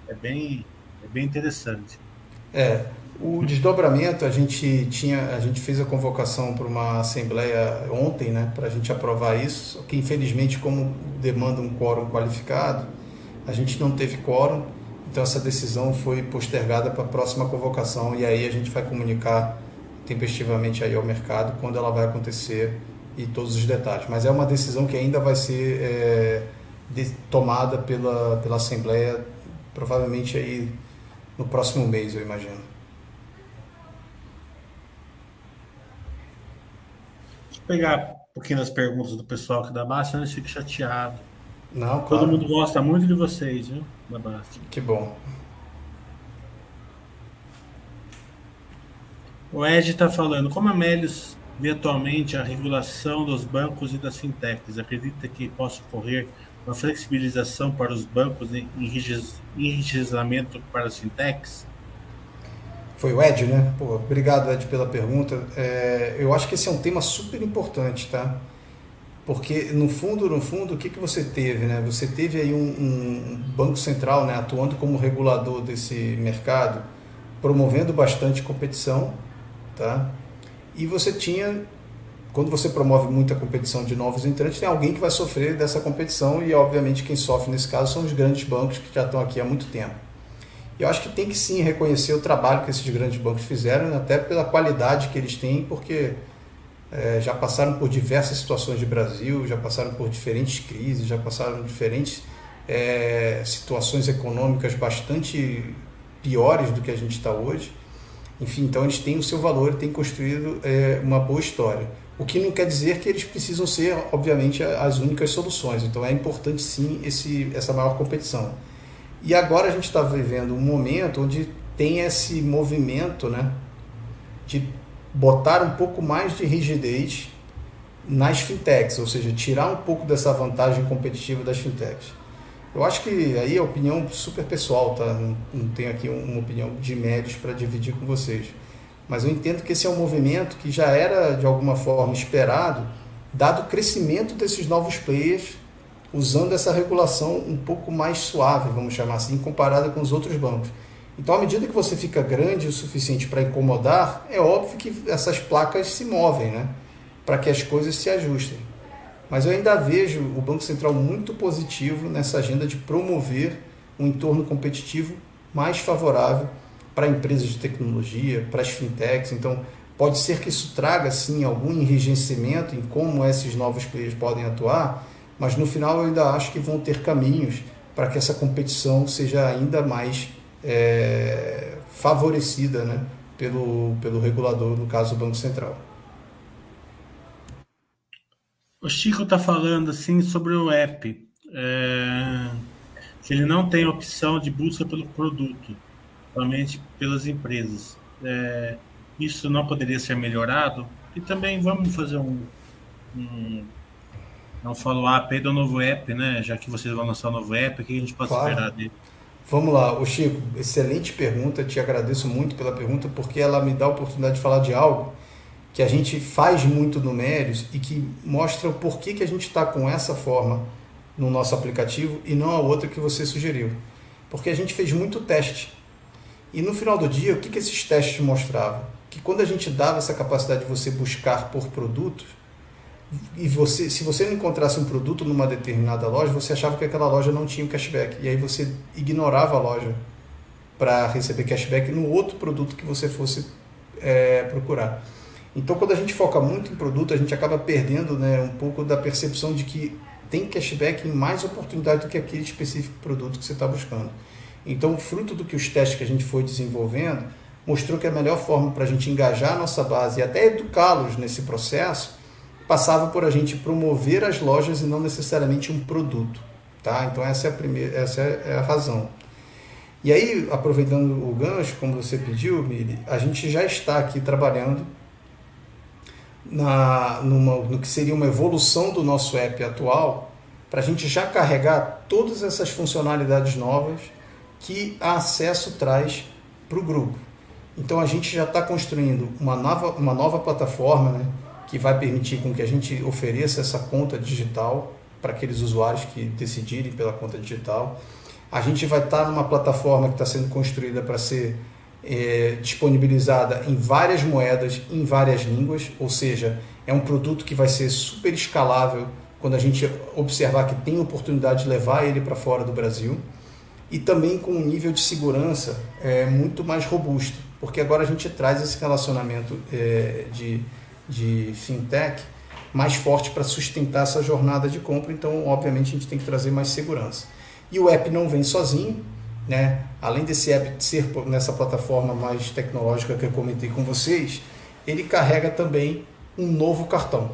É bem, é bem interessante. É, o desdobramento, a gente tinha, a gente fez a convocação para uma assembleia ontem, né, para a gente aprovar isso, que infelizmente como demanda um quórum qualificado, a gente não teve quórum, então essa decisão foi postergada para a próxima convocação e aí a gente vai comunicar tempestivamente aí ao mercado quando ela vai acontecer e todos os detalhes. Mas é uma decisão que ainda vai ser é, de, tomada pela, pela assembleia, provavelmente aí no próximo mês, eu imagino. Pegar um pouquinho das perguntas do pessoal aqui da Basta, antes fique chateado. Não, claro. Todo mundo gosta muito de vocês, viu? Da Basta. Que bom. O Ed está falando, como a Melios vê atualmente a regulação dos bancos e das fintechs, acredita que possa ocorrer uma flexibilização para os bancos e enriquecimento para as fintechs? Foi o Ed, né? Pô, obrigado, Ed, pela pergunta. É, eu acho que esse é um tema super importante, tá? Porque no fundo, no fundo, o que, que você teve? Né? Você teve aí um, um banco central né, atuando como regulador desse mercado, promovendo bastante competição, tá? E você tinha, quando você promove muita competição de novos entrantes, tem alguém que vai sofrer dessa competição e, obviamente, quem sofre nesse caso são os grandes bancos que já estão aqui há muito tempo. Eu acho que tem que sim reconhecer o trabalho que esses grandes bancos fizeram, até pela qualidade que eles têm, porque é, já passaram por diversas situações de Brasil, já passaram por diferentes crises, já passaram por diferentes é, situações econômicas bastante piores do que a gente está hoje. Enfim, então eles têm o seu valor, têm construído é, uma boa história. O que não quer dizer que eles precisam ser, obviamente, as únicas soluções. Então é importante sim esse, essa maior competição. E agora a gente está vivendo um momento onde tem esse movimento né, de botar um pouco mais de rigidez nas fintechs, ou seja, tirar um pouco dessa vantagem competitiva das fintechs. Eu acho que aí é opinião super pessoal, tá? Não, não tenho aqui uma opinião de médios para dividir com vocês. Mas eu entendo que esse é um movimento que já era de alguma forma esperado, dado o crescimento desses novos players, usando essa regulação um pouco mais suave, vamos chamar assim, comparada com os outros bancos. Então, à medida que você fica grande o suficiente para incomodar, é óbvio que essas placas se movem, né? Para que as coisas se ajustem. Mas eu ainda vejo o Banco Central muito positivo nessa agenda de promover um entorno competitivo mais favorável para empresas de tecnologia, para as fintechs. Então, pode ser que isso traga, sim, algum enrijecimento em como esses novos players podem atuar, mas no final eu ainda acho que vão ter caminhos para que essa competição seja ainda mais é, favorecida né, pelo, pelo regulador, no caso o Banco Central. O Chico está falando assim sobre o app, é, que ele não tem opção de busca pelo produto, somente pelas empresas. É, isso não poderia ser melhorado? E também vamos fazer um, um não follow-up aí do novo app, né? Já que vocês vão lançar o novo app, o que a gente pode claro. esperar dele? Vamos lá, o Chico, excelente pergunta, te agradeço muito pela pergunta, porque ela me dá a oportunidade de falar de algo que a gente faz muito no Mérios e que mostra o porquê que a gente está com essa forma no nosso aplicativo e não a outra que você sugeriu. Porque a gente fez muito teste. E no final do dia, o que, que esses testes mostravam? Que quando a gente dava essa capacidade de você buscar por produtos, e você, se você não encontrasse um produto numa determinada loja, você achava que aquela loja não tinha cashback. E aí você ignorava a loja para receber cashback no outro produto que você fosse é, procurar. Então, quando a gente foca muito em produto, a gente acaba perdendo né, um pouco da percepção de que tem cashback em mais oportunidade do que aquele específico produto que você está buscando. Então, fruto do que os testes que a gente foi desenvolvendo, mostrou que a melhor forma para a gente engajar a nossa base e até educá-los nesse processo passava por a gente promover as lojas e não necessariamente um produto. Tá? Então, essa é a, primeira, essa é a razão. E aí, aproveitando o gancho, como você pediu, Mili, a gente já está aqui trabalhando na, numa, no que seria uma evolução do nosso app atual, para a gente já carregar todas essas funcionalidades novas que a Acesso traz para o grupo. Então a gente já está construindo uma nova, uma nova plataforma né, que vai permitir com que a gente ofereça essa conta digital para aqueles usuários que decidirem pela conta digital. A gente vai estar numa plataforma que está sendo construída para ser é, disponibilizada em várias moedas, em várias línguas, ou seja, é um produto que vai ser super escalável quando a gente observar que tem oportunidade de levar ele para fora do Brasil e também com um nível de segurança é, muito mais robusto, porque agora a gente traz esse relacionamento é, de, de fintech mais forte para sustentar essa jornada de compra, então obviamente a gente tem que trazer mais segurança. E o app não vem sozinho, né? Além desse app ser nessa plataforma mais tecnológica que eu comentei com vocês, ele carrega também um novo cartão.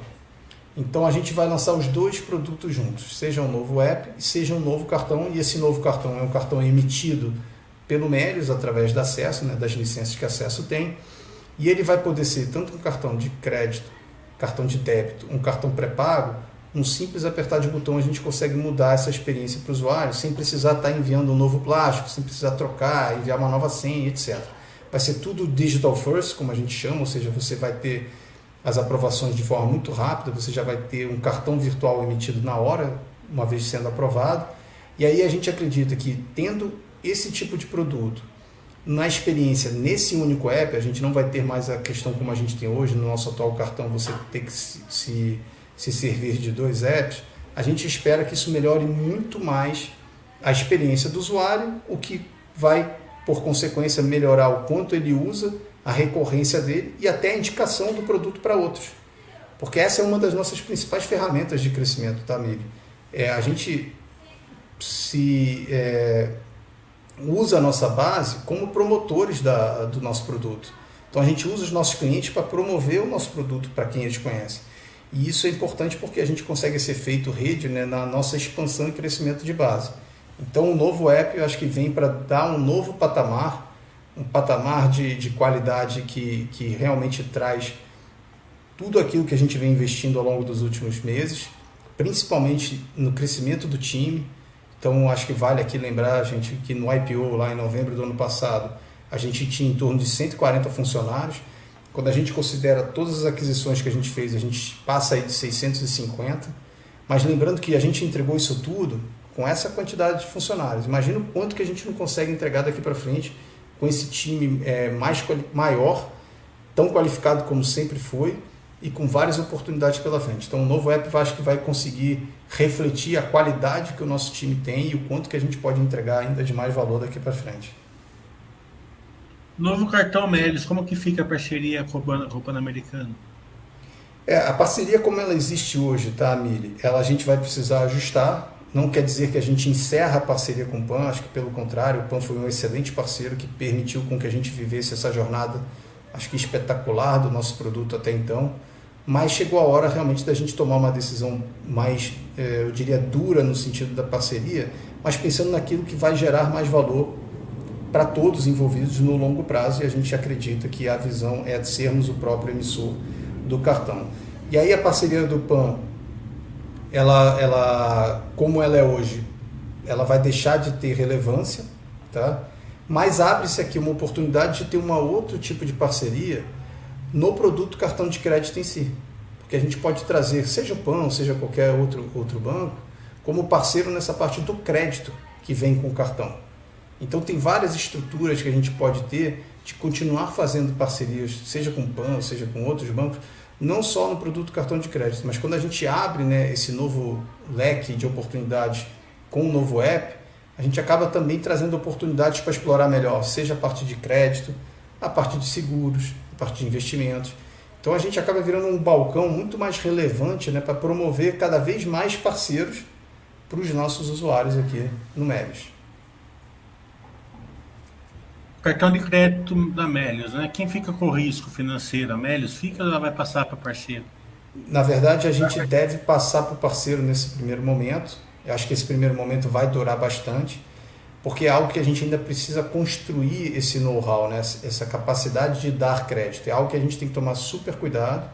Então a gente vai lançar os dois produtos juntos, seja um novo app e seja um novo cartão, e esse novo cartão é um cartão emitido pelo Melios através da acesso, né, das licenças que acesso tem, e ele vai poder ser tanto um cartão de crédito, cartão de débito, um cartão pré-pago, um simples apertar de botão a gente consegue mudar essa experiência para o usuário sem precisar estar tá enviando um novo plástico, sem precisar trocar, enviar uma nova senha, etc. Vai ser tudo digital first, como a gente chama, ou seja, você vai ter as aprovações de forma muito rápida, você já vai ter um cartão virtual emitido na hora, uma vez sendo aprovado. E aí a gente acredita que tendo esse tipo de produto na experiência nesse único app, a gente não vai ter mais a questão como a gente tem hoje no nosso atual cartão, você ter que se, se, se servir de dois apps. A gente espera que isso melhore muito mais a experiência do usuário, o que vai, por consequência, melhorar o quanto ele usa, a recorrência dele e até a indicação do produto para outros. Porque essa é uma das nossas principais ferramentas de crescimento, tá, Mili? É, a gente se é, usa a nossa base como promotores da, do nosso produto. Então a gente usa os nossos clientes para promover o nosso produto para quem eles conhecem. E isso é importante porque a gente consegue esse efeito rede né, na nossa expansão e crescimento de base. Então o novo app eu acho que vem para dar um novo patamar, um patamar de, de qualidade que, que realmente traz tudo aquilo que a gente vem investindo ao longo dos últimos meses, principalmente no crescimento do time, então, acho que vale aqui lembrar, gente, que no IPO, lá em novembro do ano passado, a gente tinha em torno de 140 funcionários. Quando a gente considera todas as aquisições que a gente fez, a gente passa aí de 650. Mas lembrando que a gente entregou isso tudo com essa quantidade de funcionários. Imagina o quanto que a gente não consegue entregar daqui para frente com esse time é, mais maior, tão qualificado como sempre foi e com várias oportunidades pela frente. Então, o novo app acho que vai conseguir refletir a qualidade que o nosso time tem e o quanto que a gente pode entregar ainda de mais valor daqui para frente. Novo cartão Melis, como que fica a parceria com o Pan-Americano? É, a parceria como ela existe hoje, tá, Mili? Ela a gente vai precisar ajustar. Não quer dizer que a gente encerra a parceria com o PAN, acho que pelo contrário, o PAN foi um excelente parceiro que permitiu com que a gente vivesse essa jornada, acho que espetacular do nosso produto até então mas chegou a hora realmente da gente tomar uma decisão mais, eh, eu diria, dura no sentido da parceria, mas pensando naquilo que vai gerar mais valor para todos envolvidos no longo prazo e a gente acredita que a visão é de sermos o próprio emissor do cartão. E aí a parceria do PAN, ela, ela, como ela é hoje, ela vai deixar de ter relevância, tá? Mas abre-se aqui uma oportunidade de ter um outro tipo de parceria no produto cartão de crédito em si. Porque a gente pode trazer, seja o PAN, seja qualquer outro, outro banco, como parceiro nessa parte do crédito que vem com o cartão. Então tem várias estruturas que a gente pode ter de continuar fazendo parcerias, seja com o PAN, seja com outros bancos, não só no produto cartão de crédito, mas quando a gente abre né, esse novo leque de oportunidades com o novo app, a gente acaba também trazendo oportunidades para explorar melhor, seja a parte de crédito, a parte de seguros, parte de investimentos. Então a gente acaba virando um balcão muito mais relevante né, para promover cada vez mais parceiros para os nossos usuários aqui no Melios. Cartão de crédito da Melios, né? Quem fica com o risco financeiro? A Melios fica ou ela vai passar para parceiro? Na verdade, a gente deve passar para o parceiro nesse primeiro momento. Eu acho que esse primeiro momento vai durar bastante porque é algo que a gente ainda precisa construir esse know-how, né? essa capacidade de dar crédito. É algo que a gente tem que tomar super cuidado.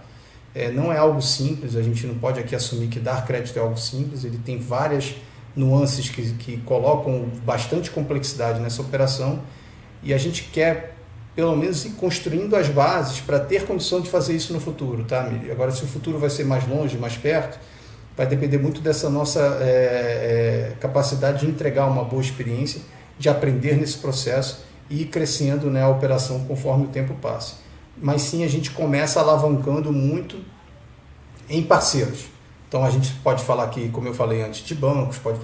É, não é algo simples, a gente não pode aqui assumir que dar crédito é algo simples, ele tem várias nuances que, que colocam bastante complexidade nessa operação e a gente quer, pelo menos, ir construindo as bases para ter condição de fazer isso no futuro, tá, Miri? Agora, se o futuro vai ser mais longe, mais perto, vai depender muito dessa nossa é, é, capacidade de entregar uma boa experiência, de aprender nesse processo e ir crescendo né, a operação conforme o tempo passa. Mas sim, a gente começa alavancando muito em parceiros. Então a gente pode falar aqui, como eu falei antes, de bancos, pode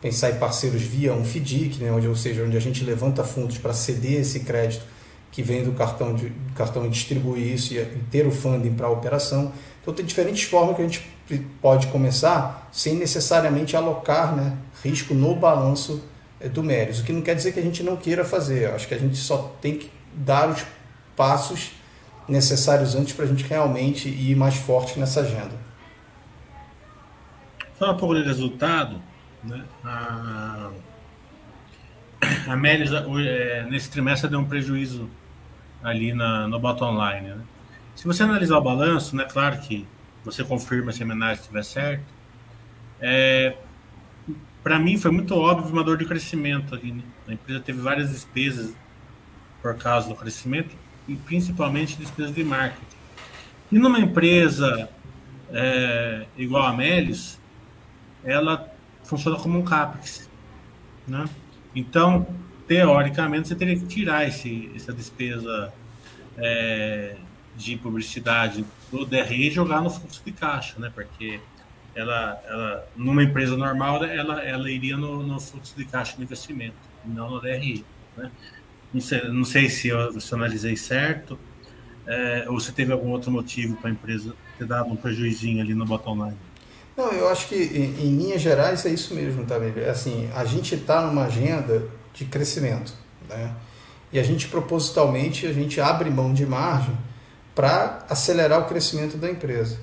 pensar em parceiros via um FDIC, né, onde, ou seja, onde a gente levanta fundos para ceder esse crédito que vem do cartão, de, cartão e distribuir isso e, ter o funding para a operação. Então tem diferentes formas que a gente pode começar sem necessariamente alocar né, risco no balanço eh, do Mérios. O que não quer dizer que a gente não queira fazer. Acho que a gente só tem que dar os passos necessários antes para a gente realmente ir mais forte nessa agenda. Fala um pouco de resultado. Né? A, a eh, nesse trimestre, deu um prejuízo ali na, no bottom line. Né? Se você analisar o balanço, né, claro que você confirma se a homenagem estiver certa. É, para mim foi muito óbvio uma dor de crescimento aqui. Né? A empresa teve várias despesas por causa do crescimento e principalmente despesas de marketing. E numa empresa é, igual a Melis, ela funciona como um CAPEX. Né? Então, teoricamente, você teria que tirar esse, essa despesa é, de publicidade do DRE e jogar no fluxo de caixa, né? porque ela, ela numa empresa normal, ela, ela iria no, no fluxo de caixa de investimento, não no DRE. Né? Não, sei, não sei se eu, se eu analisei certo, é, ou se teve algum outro motivo para a empresa ter dado um prejuízo ali no bottom line. Não, eu acho que em, em linhas gerais é isso mesmo, tá, É assim, a gente está numa agenda de crescimento, né? E a gente propositalmente a gente abre mão de margem para acelerar o crescimento da empresa.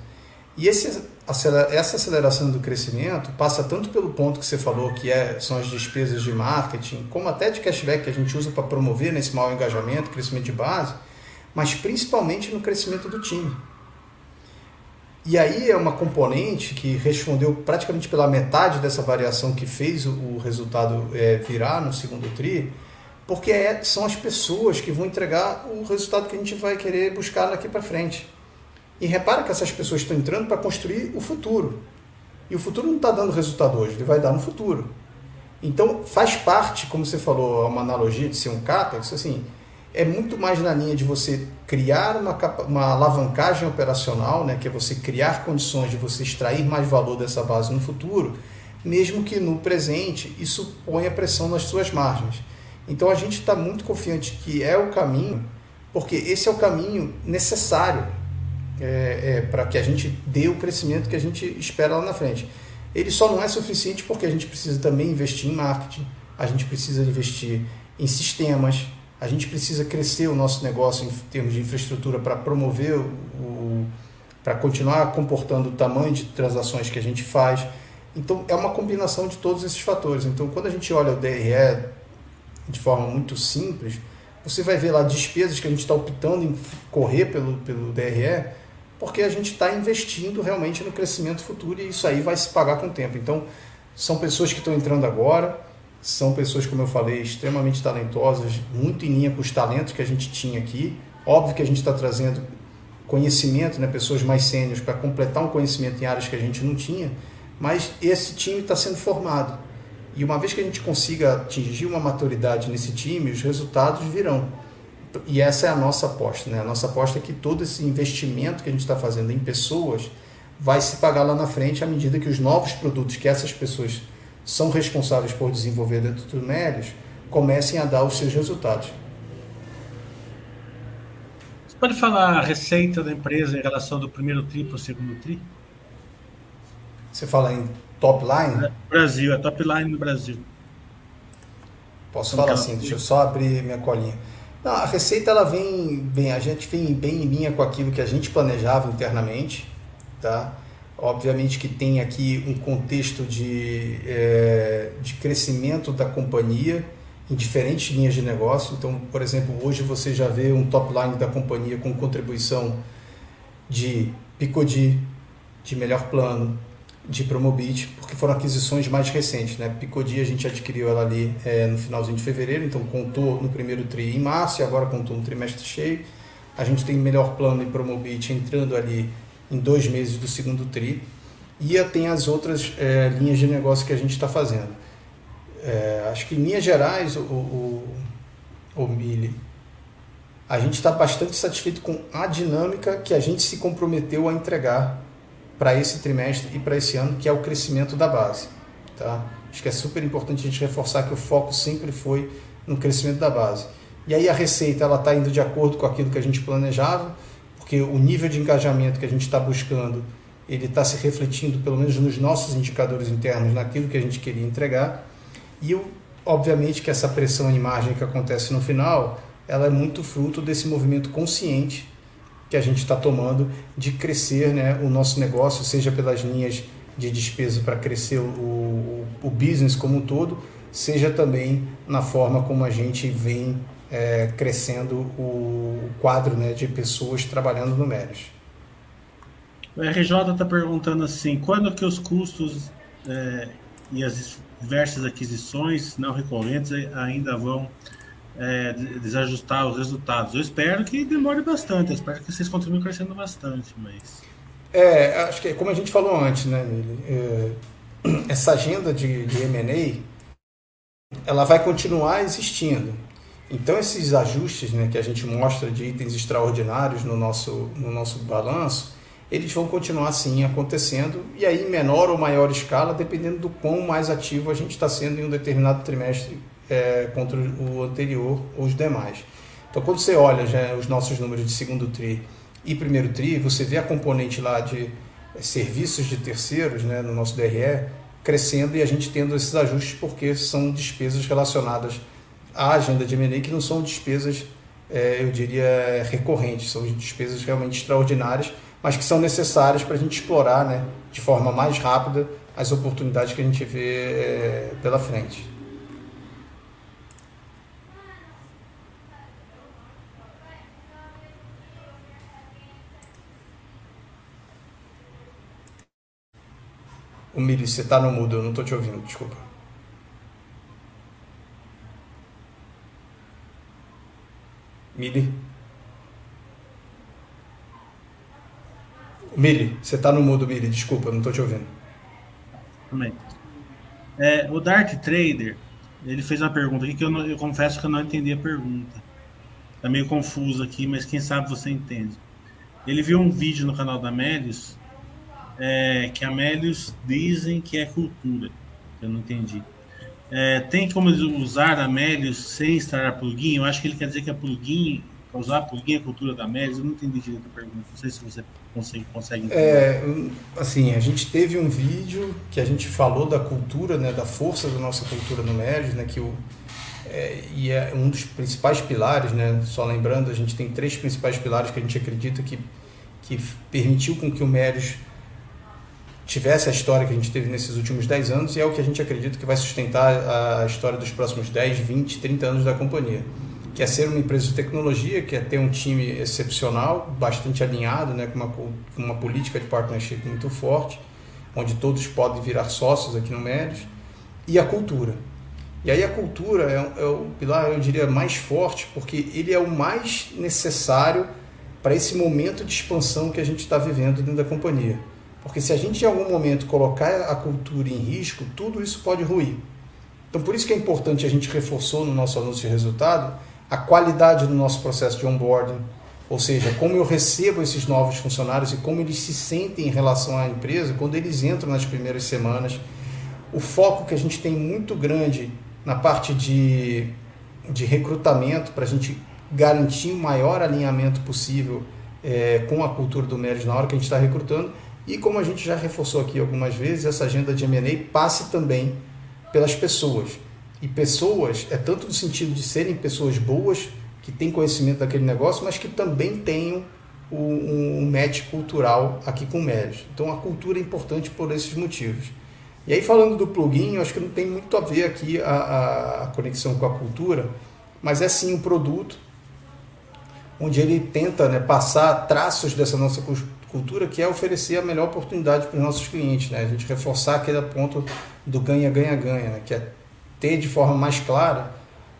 E esse, essa aceleração do crescimento passa tanto pelo ponto que você falou, que é, são as despesas de marketing, como até de cashback que a gente usa para promover nesse maior engajamento, crescimento de base, mas principalmente no crescimento do time. E aí é uma componente que respondeu praticamente pela metade dessa variação que fez o, resultado é, virar no segundo TRI, porque é, são as pessoas que vão entregar o resultado que a gente vai querer buscar daqui para frente. E repara que essas pessoas estão entrando para construir o futuro. E o futuro não está dando resultado hoje, ele vai dar no futuro. Então faz parte, como você falou, uma analogia de ser um CAPEX, assim, é muito mais na linha de você criar uma, uma alavancagem operacional, né, que é você criar condições de você extrair mais valor dessa base no futuro, mesmo que no presente isso ponha pressão nas suas margens. Então a gente está muito confiante que é o caminho, porque esse é o caminho necessário é, é, para que a gente dê o crescimento que a gente espera lá na frente. Ele só não é suficiente porque a gente precisa também investir em marketing, a gente precisa investir em sistemas, a gente precisa crescer o nosso negócio em termos de infraestrutura para promover o, para continuar comportando o tamanho de transações que a gente faz. Então é uma combinação de todos esses fatores. Então quando a gente olha o DRE de forma muito simples, você vai ver lá despesas que a gente está optando em correr pelo, pelo DRE, porque a gente está investindo realmente no crescimento futuro e isso aí vai se pagar com o tempo. Então são pessoas que estão entrando agora, são pessoas, como eu falei, extremamente talentosas, muito em linha com os talentos que a gente tinha aqui. Óbvio que a gente está trazendo conhecimento, né, pessoas mais sêniores para completar um conhecimento em áreas que a gente não tinha, mas esse time está sendo formado. E uma vez que a gente consiga atingir uma maturidade nesse time, os resultados virão. E essa é a nossa aposta. Né? A nossa aposta é que todo esse investimento que a gente está fazendo em pessoas vai se pagar lá na frente à medida que os novos produtos que essas pessoas são responsáveis por desenvolver dentro do Melios comecem a dar os seus resultados. Você pode falar a receita da empresa em relação do primeiro TRI para o segundo TRI? Você fala em top line? É, Brasil, é top line no Brasil. Posso falar assim, deixa eu só abrir minha colinha. Não, a receita ela vem bem, a gente vem bem em linha com aquilo que a gente planejava internamente, tá? Obviamente que tem aqui um contexto de, é, de crescimento da companhia em diferentes linhas de negócio. Então, por exemplo, hoje você já vê um top line da companhia com contribuição de Picodi, de Melhor Plano, de Promobit, porque foram aquisições mais recentes. Né? Picodi a gente adquiriu ela ali é, no finalzinho de fevereiro, então contou no primeiro TRI em março e agora contou no trimestre cheio. A gente tem Melhor Plano e Promobit entrando ali em dois meses do segundo TRI. E tem as outras é, linhas de negócio que a gente está fazendo. É, acho que em linhas gerais, o, o, o Mili, a gente está bastante satisfeito com a dinâmica que a gente se comprometeu a entregar para esse trimestre e para esse ano, que é o crescimento da base. Tá? Acho que é super importante a gente reforçar que o foco sempre foi no crescimento da base. E aí a receita ela está indo de acordo com aquilo que a gente planejava porque o nível de engajamento que a gente está buscando ele está se refletindo, pelo menos nos nossos indicadores internos, naquilo que a gente queria entregar. E, obviamente, que essa pressão em margem que acontece no final, ela é muito fruto desse movimento consciente que a gente está tomando de crescer né, o nosso negócio, seja pelas linhas de despesa para crescer o, o, o business como um todo, seja também na forma como a gente vem é, crescendo o quadro né, de pessoas trabalhando no Mérios. O RJ está perguntando assim, quando que os custos é, e as diversas aquisições não recorrentes ainda vão é, desajustar os resultados. Eu espero que demore bastante, eu espero que vocês continuem crescendo bastante, mas... É, acho que como a gente falou antes, né, Mili, é, essa agenda de, de M&A, ela vai continuar existindo. Então esses ajustes né, que a gente mostra de itens extraordinários no nosso, no nosso balanço, eles vão continuar sim acontecendo e aí menor ou maior escala, dependendo do quão mais ativo a gente está sendo em um determinado trimestre é, contra o anterior ou os demais. Então quando você olha já os nossos números de segundo tri e primeiro tri, você vê a componente lá de é, serviços de terceiros né, no nosso DRE crescendo e a gente tendo esses ajustes porque são despesas relacionadas à agenda de M&A que não são despesas, é, eu diria, recorrentes, são despesas realmente extraordinárias, mas que são necessárias para a gente explorar né, de forma mais rápida as oportunidades que a gente vê é, pela frente. O Miri, você está no mudo, eu não estou te ouvindo, desculpa. Mili? Mili, você está no mudo, Mili, desculpa, não estou te ouvindo. Também. É, o Dark Trader, ele fez uma pergunta aqui que eu, não, eu confesso que eu não entendi a pergunta. Está meio confuso aqui, mas quem sabe você entende. Ele viu um vídeo no canal da Médios é, que Amélios dizem que é cultura. Eu não entendi. É, tem como usar Amélios sem instalar plugin? Eu acho que ele quer dizer que é plugin, usar plugin é cultura da Amélios. Eu não entendi direito a pergunta. Não sei se você consegue, consegue entender. É, assim, a gente teve um vídeo que a gente falou da cultura, né, da força da nossa cultura no Mélios, né, que o, é, e é um dos principais pilares, né, só lembrando, a gente tem três principais pilares que a gente acredita que, que permitiu com que o Mélios tivesse a história que a gente teve nesses últimos 10 anos e é o que a gente acredita que vai sustentar a história dos próximos 10, 20, 30 anos da companhia. Que é ser uma empresa de tecnologia, que é ter um time excepcional, bastante alinhado, né, com, uma, com uma política de partnership muito forte, onde todos podem virar sócios aqui no Médios, e a cultura. E aí a cultura é, é o pilar, eu diria, mais forte, porque ele é o mais necessário para esse momento de expansão que a gente está vivendo dentro da companhia. Porque se a gente em algum momento colocar a cultura em risco, tudo isso pode ruir. Então por isso que é importante, a gente reforçou no nosso anúncio de resultado, a qualidade do nosso processo de onboarding, ou seja, como eu recebo esses novos funcionários e como eles se sentem em relação à empresa quando eles entram nas primeiras semanas. O foco que a gente tem muito grande na parte de, de recrutamento para a gente garantir o maior alinhamento possível é, com a cultura do Meris na hora que a gente está recrutando e como a gente já reforçou aqui algumas vezes, essa agenda de M&A passe também pelas pessoas. E pessoas é tanto no sentido de serem pessoas boas, que têm conhecimento daquele negócio, mas que também tenham um, um match cultural aqui com o Médios. Então a cultura é importante por esses motivos. E aí falando do plugin, eu acho que não tem muito a ver aqui a, a conexão com a cultura, mas é sim um produto onde ele tenta né, passar traços dessa nossa cultura que é oferecer a melhor oportunidade para os nossos clientes, né? A gente reforçar aquele ponto do ganha, ganha, ganha, né? Que é ter de forma mais clara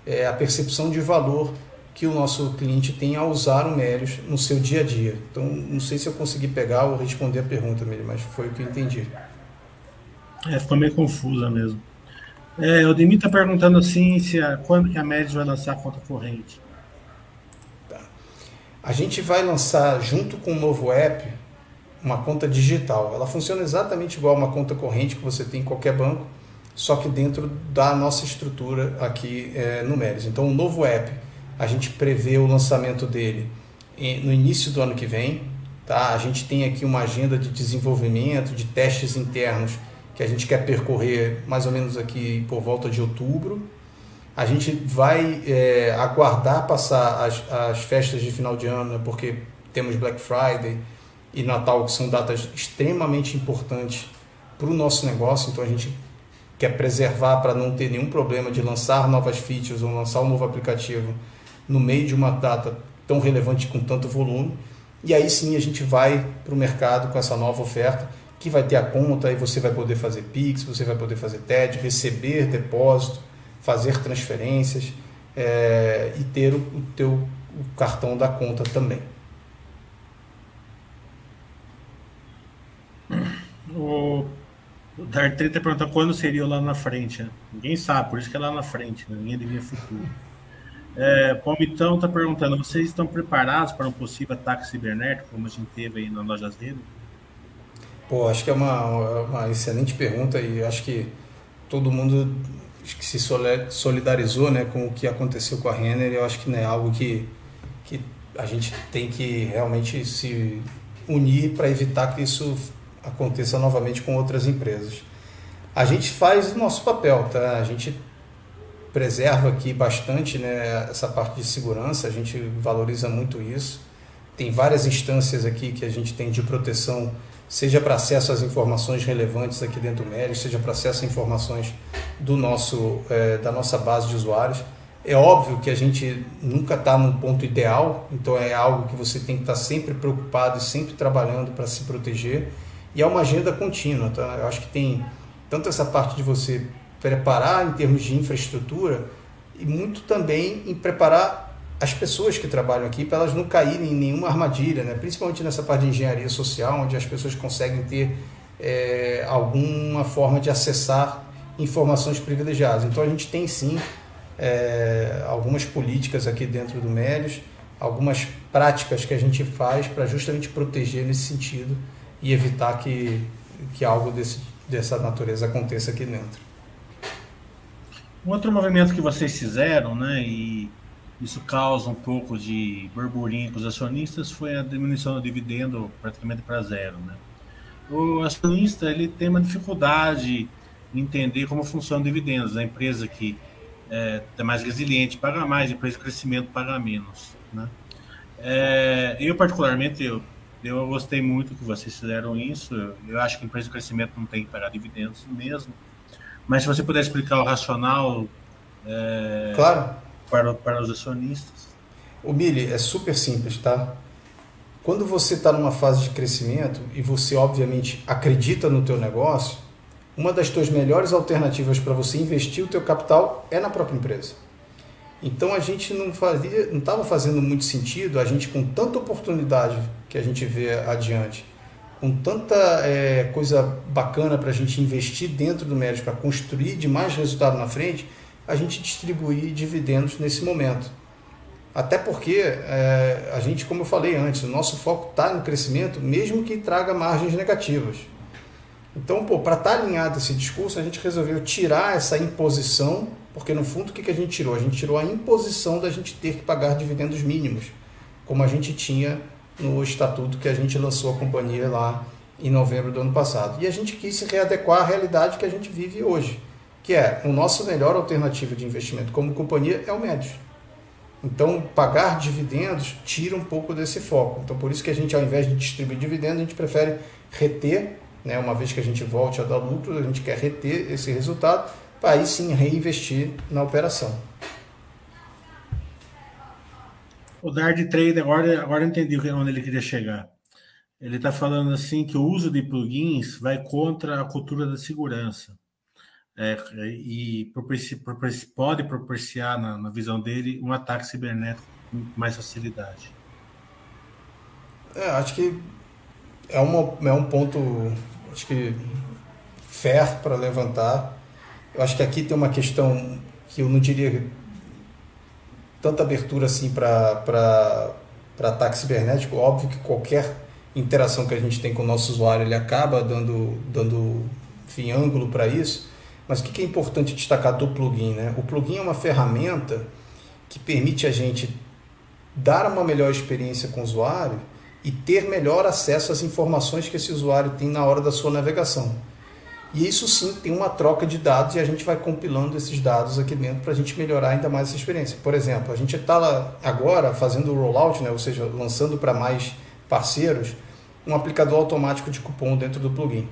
é, a percepção de valor que o nosso cliente tem ao usar o Melios no seu dia a dia. Então, não sei se eu consegui pegar ou responder a pergunta, Meli, mas foi o que eu entendi. É, ficou meio confusa mesmo. É, o Demi está perguntando assim se a, quando que a Melios vai lançar a conta corrente. Tá. A gente vai lançar junto com o novo app uma conta digital. Ela funciona exatamente igual a uma conta corrente que você tem em qualquer banco, só que dentro da nossa estrutura aqui é, no Meres. Então, o novo app, a gente prevê o lançamento dele no início do ano que vem. Tá? A gente tem aqui uma agenda de desenvolvimento, de testes internos que a gente quer percorrer mais ou menos aqui por volta de outubro. A gente vai é, aguardar passar as, as festas de final de ano, né? porque temos Black Friday, e Natal, que são datas extremamente importantes para o nosso negócio, então a gente quer preservar para não ter nenhum problema de lançar novas features ou lançar um novo aplicativo no meio de uma data tão relevante com tanto volume. E aí sim a gente vai para o mercado com essa nova oferta, que vai ter a conta, aí você vai poder fazer Pix, você vai poder fazer TED, receber depósito, fazer transferências. é, e ter o, o teu o cartão da conta também. O, o Dartrey está perguntando quando seria lá na frente. Né? Ninguém sabe, por isso que é lá na frente, né? ninguém devia futuro. É, Palmitão está perguntando: vocês estão preparados para um possível ataque cibernético, como a gente teve aí na loja Zero? Pô, acho que é uma, uma excelente pergunta e acho que todo mundo que se solidarizou né, com o que aconteceu com a Renner. Eu acho que é algo que, que a gente tem que realmente se unir para evitar que isso aconteça novamente com outras empresas. A gente faz o nosso papel, tá? A gente preserva aqui bastante né, essa parte de segurança, a gente valoriza muito isso. Tem várias instâncias aqui que a gente tem de proteção, seja para acesso às informações relevantes aqui dentro do Meli, seja para acesso a informações do nosso, é, da nossa base de usuários. É óbvio que a gente nunca está num ponto ideal, então é algo que você tem que estar tá sempre preocupado e sempre trabalhando para se proteger. E é uma agenda contínua, tá? Eu acho que tem tanto essa parte de você preparar em termos de infraestrutura e muito também em preparar as pessoas que trabalham aqui para elas não caírem em nenhuma armadilha, né? principalmente nessa parte de engenharia social, onde as pessoas conseguem ter é, alguma forma de acessar informações privilegiadas. Então a gente tem sim é, algumas políticas aqui dentro do Médios, algumas práticas que a gente faz para justamente proteger nesse sentido e evitar que, que algo desse, dessa natureza aconteça aqui dentro. Um outro movimento que vocês fizeram, né, e isso causa um pouco de burburinho com os acionistas, foi a diminuição do dividendo praticamente para zero, né? O acionista ele tem uma dificuldade em entender como funciona o dividendos. A empresa que é, é mais resiliente paga mais, a empresa de crescimento paga menos, né? É, eu particularmente eu, eu gostei muito que vocês fizeram isso. Eu, acho que a empresa de crescimento não tem que pagar dividendos mesmo. Mas se você puder explicar o racional é, claro. para, para os acionistas. O Billy, é super simples, tá? Quando você está numa fase de crescimento e você obviamente acredita no teu negócio, uma das tuas melhores alternativas para você investir o teu capital é na própria empresa. Então a gente não fazia, não estava fazendo muito sentido a gente com tanta oportunidade que a gente vê adiante com tanta é, coisa bacana para a gente investir dentro do médio para construir de mais resultado na frente, a gente distribuir dividendos nesse momento. Até porque é, a gente, como eu falei antes, o nosso foco está no crescimento, mesmo que traga margens negativas. Então, para estar tá alinhado esse discurso, a gente resolveu tirar essa imposição, porque no fundo o que, que a gente tirou? A gente tirou a imposição da gente ter que pagar dividendos mínimos, como a gente tinha no estatuto que a gente lançou a companhia lá em novembro do ano passado. E a gente quis se readequar à realidade que a gente vive hoje, que é o nosso melhor alternativa de investimento como companhia é o médio. Então, pagar dividendos tira um pouco desse foco. Então, por isso que a gente, ao invés de distribuir dividendos, a gente prefere reter, né, uma vez que a gente volte a dar lucro, a gente quer reter esse resultado para aí sim reinvestir na operação. O Dard Trade, agora, agora entendi onde ele queria chegar. Ele está falando assim que o uso de plugins vai contra a cultura da segurança. É, e pode propiciar, na, na, visão dele, um ataque cibernético com mais facilidade. É, acho que é, uma, é um ponto acho que fair para levantar. Eu acho que aqui tem uma questão que eu não diria tanta abertura assim para ataque cibernético. Óbvio que qualquer interação que a gente tem com o nosso usuário ele acaba dando, dando enfim, ângulo para isso. Mas o que é importante destacar do plugin? Né? O plugin é uma ferramenta que permite a gente dar uma melhor experiência com o usuário e ter melhor acesso às informações que esse usuário tem na hora da sua navegação. E isso sim tem uma troca de dados e a gente vai compilando esses dados aqui dentro para a gente melhorar ainda mais essa experiência. Por exemplo, a gente está agora fazendo o rollout, né, ou seja, lançando para mais parceiros, um aplicador automático de cupom dentro do plugin.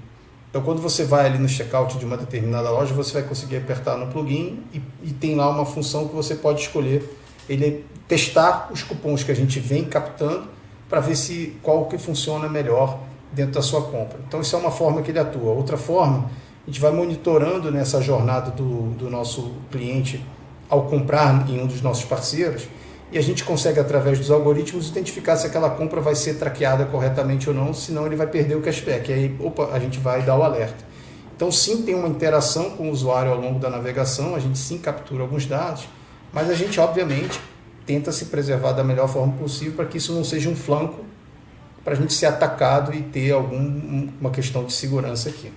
Então, quando você vai ali no checkout de uma determinada loja, você vai conseguir apertar no plugin e, e tem lá uma função que você pode escolher ele testar os cupons que a gente vem captando para ver se qual que funciona melhor dentro da sua compra. Então, isso é uma forma que ele atua. Outra forma, a gente vai monitorando nessa jornada do, do nosso cliente ao comprar em um dos nossos parceiros e a gente consegue, através dos algoritmos, identificar se aquela compra vai ser traqueada corretamente ou não, senão ele vai perder o cashback. E aí, opa, a gente vai dar o alerta. Então, sim, tem uma interação com o usuário ao longo da navegação, a gente sim captura alguns dados, mas a gente, obviamente, tenta se preservar da melhor forma possível para que isso não seja um flanco para a gente ser atacado e ter alguma questão de segurança aqui.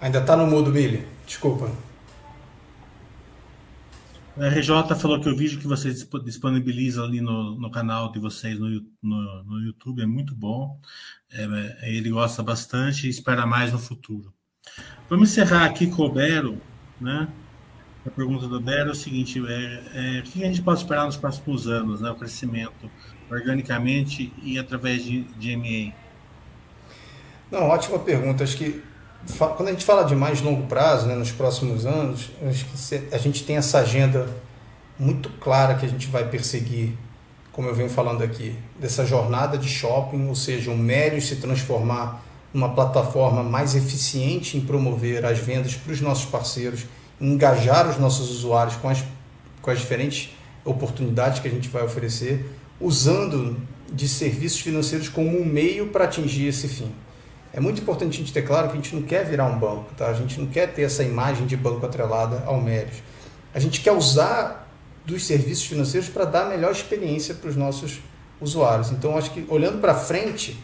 Ainda está no mudo, Billy. Desculpa. A RJ falou que o vídeo que vocês disponibilizam ali no, no canal de vocês no, no, no YouTube é muito bom. É, é, ele gosta bastante e espera mais no futuro. Vamos encerrar aqui com o Bero, né? A pergunta do Bero é o seguinte: é, é, o que a gente pode esperar nos próximos anos, né? O crescimento organicamente e através de, de MA? Não, ótima pergunta. Acho que quando a gente fala de mais longo prazo, né, nos próximos anos, acho que a gente tem essa agenda muito clara que a gente vai perseguir, como eu venho falando aqui, dessa jornada de shopping, ou seja, o Melios se transformar numa plataforma mais eficiente em promover as vendas para os nossos parceiros, engajar os nossos usuários com as, com as diferentes oportunidades que a gente vai oferecer, usando de serviços financeiros como um meio para atingir esse fim. É muito importante a gente ter claro que a gente não quer virar um banco, tá? A gente não quer ter essa imagem de banco atrelada ao Mérios. A gente quer usar dos serviços financeiros para dar a melhor experiência para os nossos usuários. Então, acho que olhando para frente,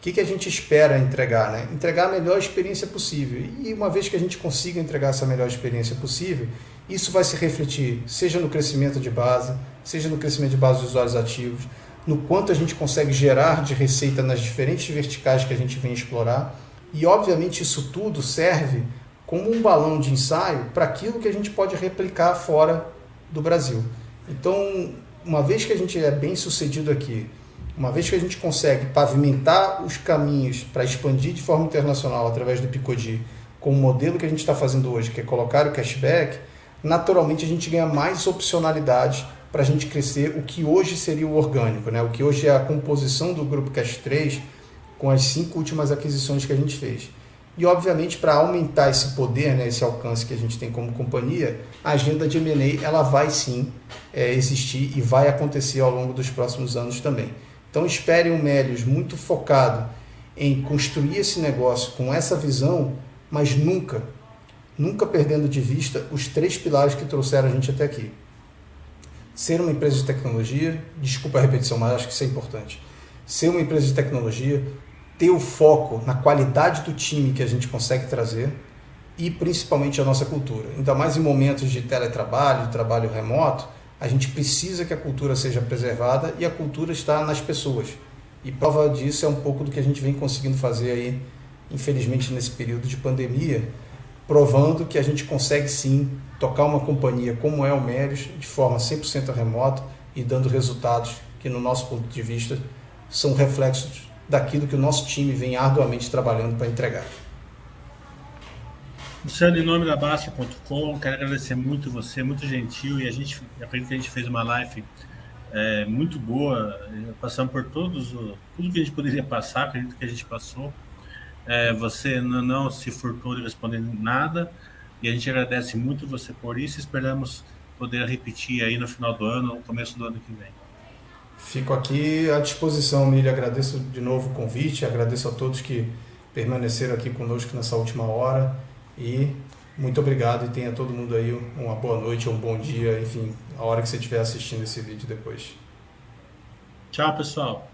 o que, que a gente espera entregar? Né? Entregar a melhor experiência possível. E uma vez que a gente consiga entregar essa melhor experiência possível, isso vai se refletir seja no crescimento de base, seja no crescimento de base dos usuários ativos, no quanto a gente consegue gerar de receita nas diferentes verticais que a gente vem explorar. E, obviamente, isso tudo serve como um balão de ensaio para aquilo que a gente pode replicar fora do Brasil. Então, uma vez que a gente é bem sucedido aqui, uma vez que a gente consegue pavimentar os caminhos para expandir de forma internacional através do Picodi, com o modelo que a gente está fazendo hoje, que é colocar o cashback, naturalmente a gente ganha mais opcionalidade para a gente crescer o que hoje seria o orgânico, né? o que hoje é a composição do Grupo Cash 3 com as cinco últimas aquisições que a gente fez. E, obviamente, para aumentar esse poder, né, esse alcance que a gente tem como companhia, a agenda de M&A ela vai sim é, existir e vai acontecer ao longo dos próximos anos também. Então, espere um Melios muito focado em construir esse negócio com essa visão, mas nunca, nunca perdendo de vista os três pilares que trouxeram a gente até aqui ser uma empresa de tecnologia, desculpa a repetição, mas acho que isso é importante. Ser uma empresa de tecnologia, ter o foco na qualidade do time que a gente consegue trazer e principalmente a nossa cultura. Ainda mais em momentos de teletrabalho, trabalho remoto, a gente precisa que a cultura seja preservada e a cultura está nas pessoas. E prova disso é um pouco do que a gente vem conseguindo fazer aí, infelizmente, nesse período de pandemia, provando que a gente consegue sim tocar uma companhia como é o Mérios de forma 100% remota e dando resultados que, no nosso ponto de vista, são reflexos daquilo que o nosso time vem arduamente trabalhando para entregar. Luciano, em nome da Baixa.com, quero agradecer muito você, muito gentil, e a gente, acredito que a gente fez uma live é, muito boa, passamos por todos, tudo que a gente poderia passar, acredito que a gente passou. É, você não, não se furtou de responder nada, e a gente agradece muito você por isso. Esperamos poder repetir aí no final do ano, no começo do ano que vem. Fico aqui à disposição, Miriam. Agradeço de novo o convite, agradeço a todos que permaneceram aqui conosco nessa última hora e muito obrigado e tenha todo mundo aí uma boa noite, um bom dia, enfim, a hora que você estiver assistindo esse vídeo depois. Tchau, pessoal.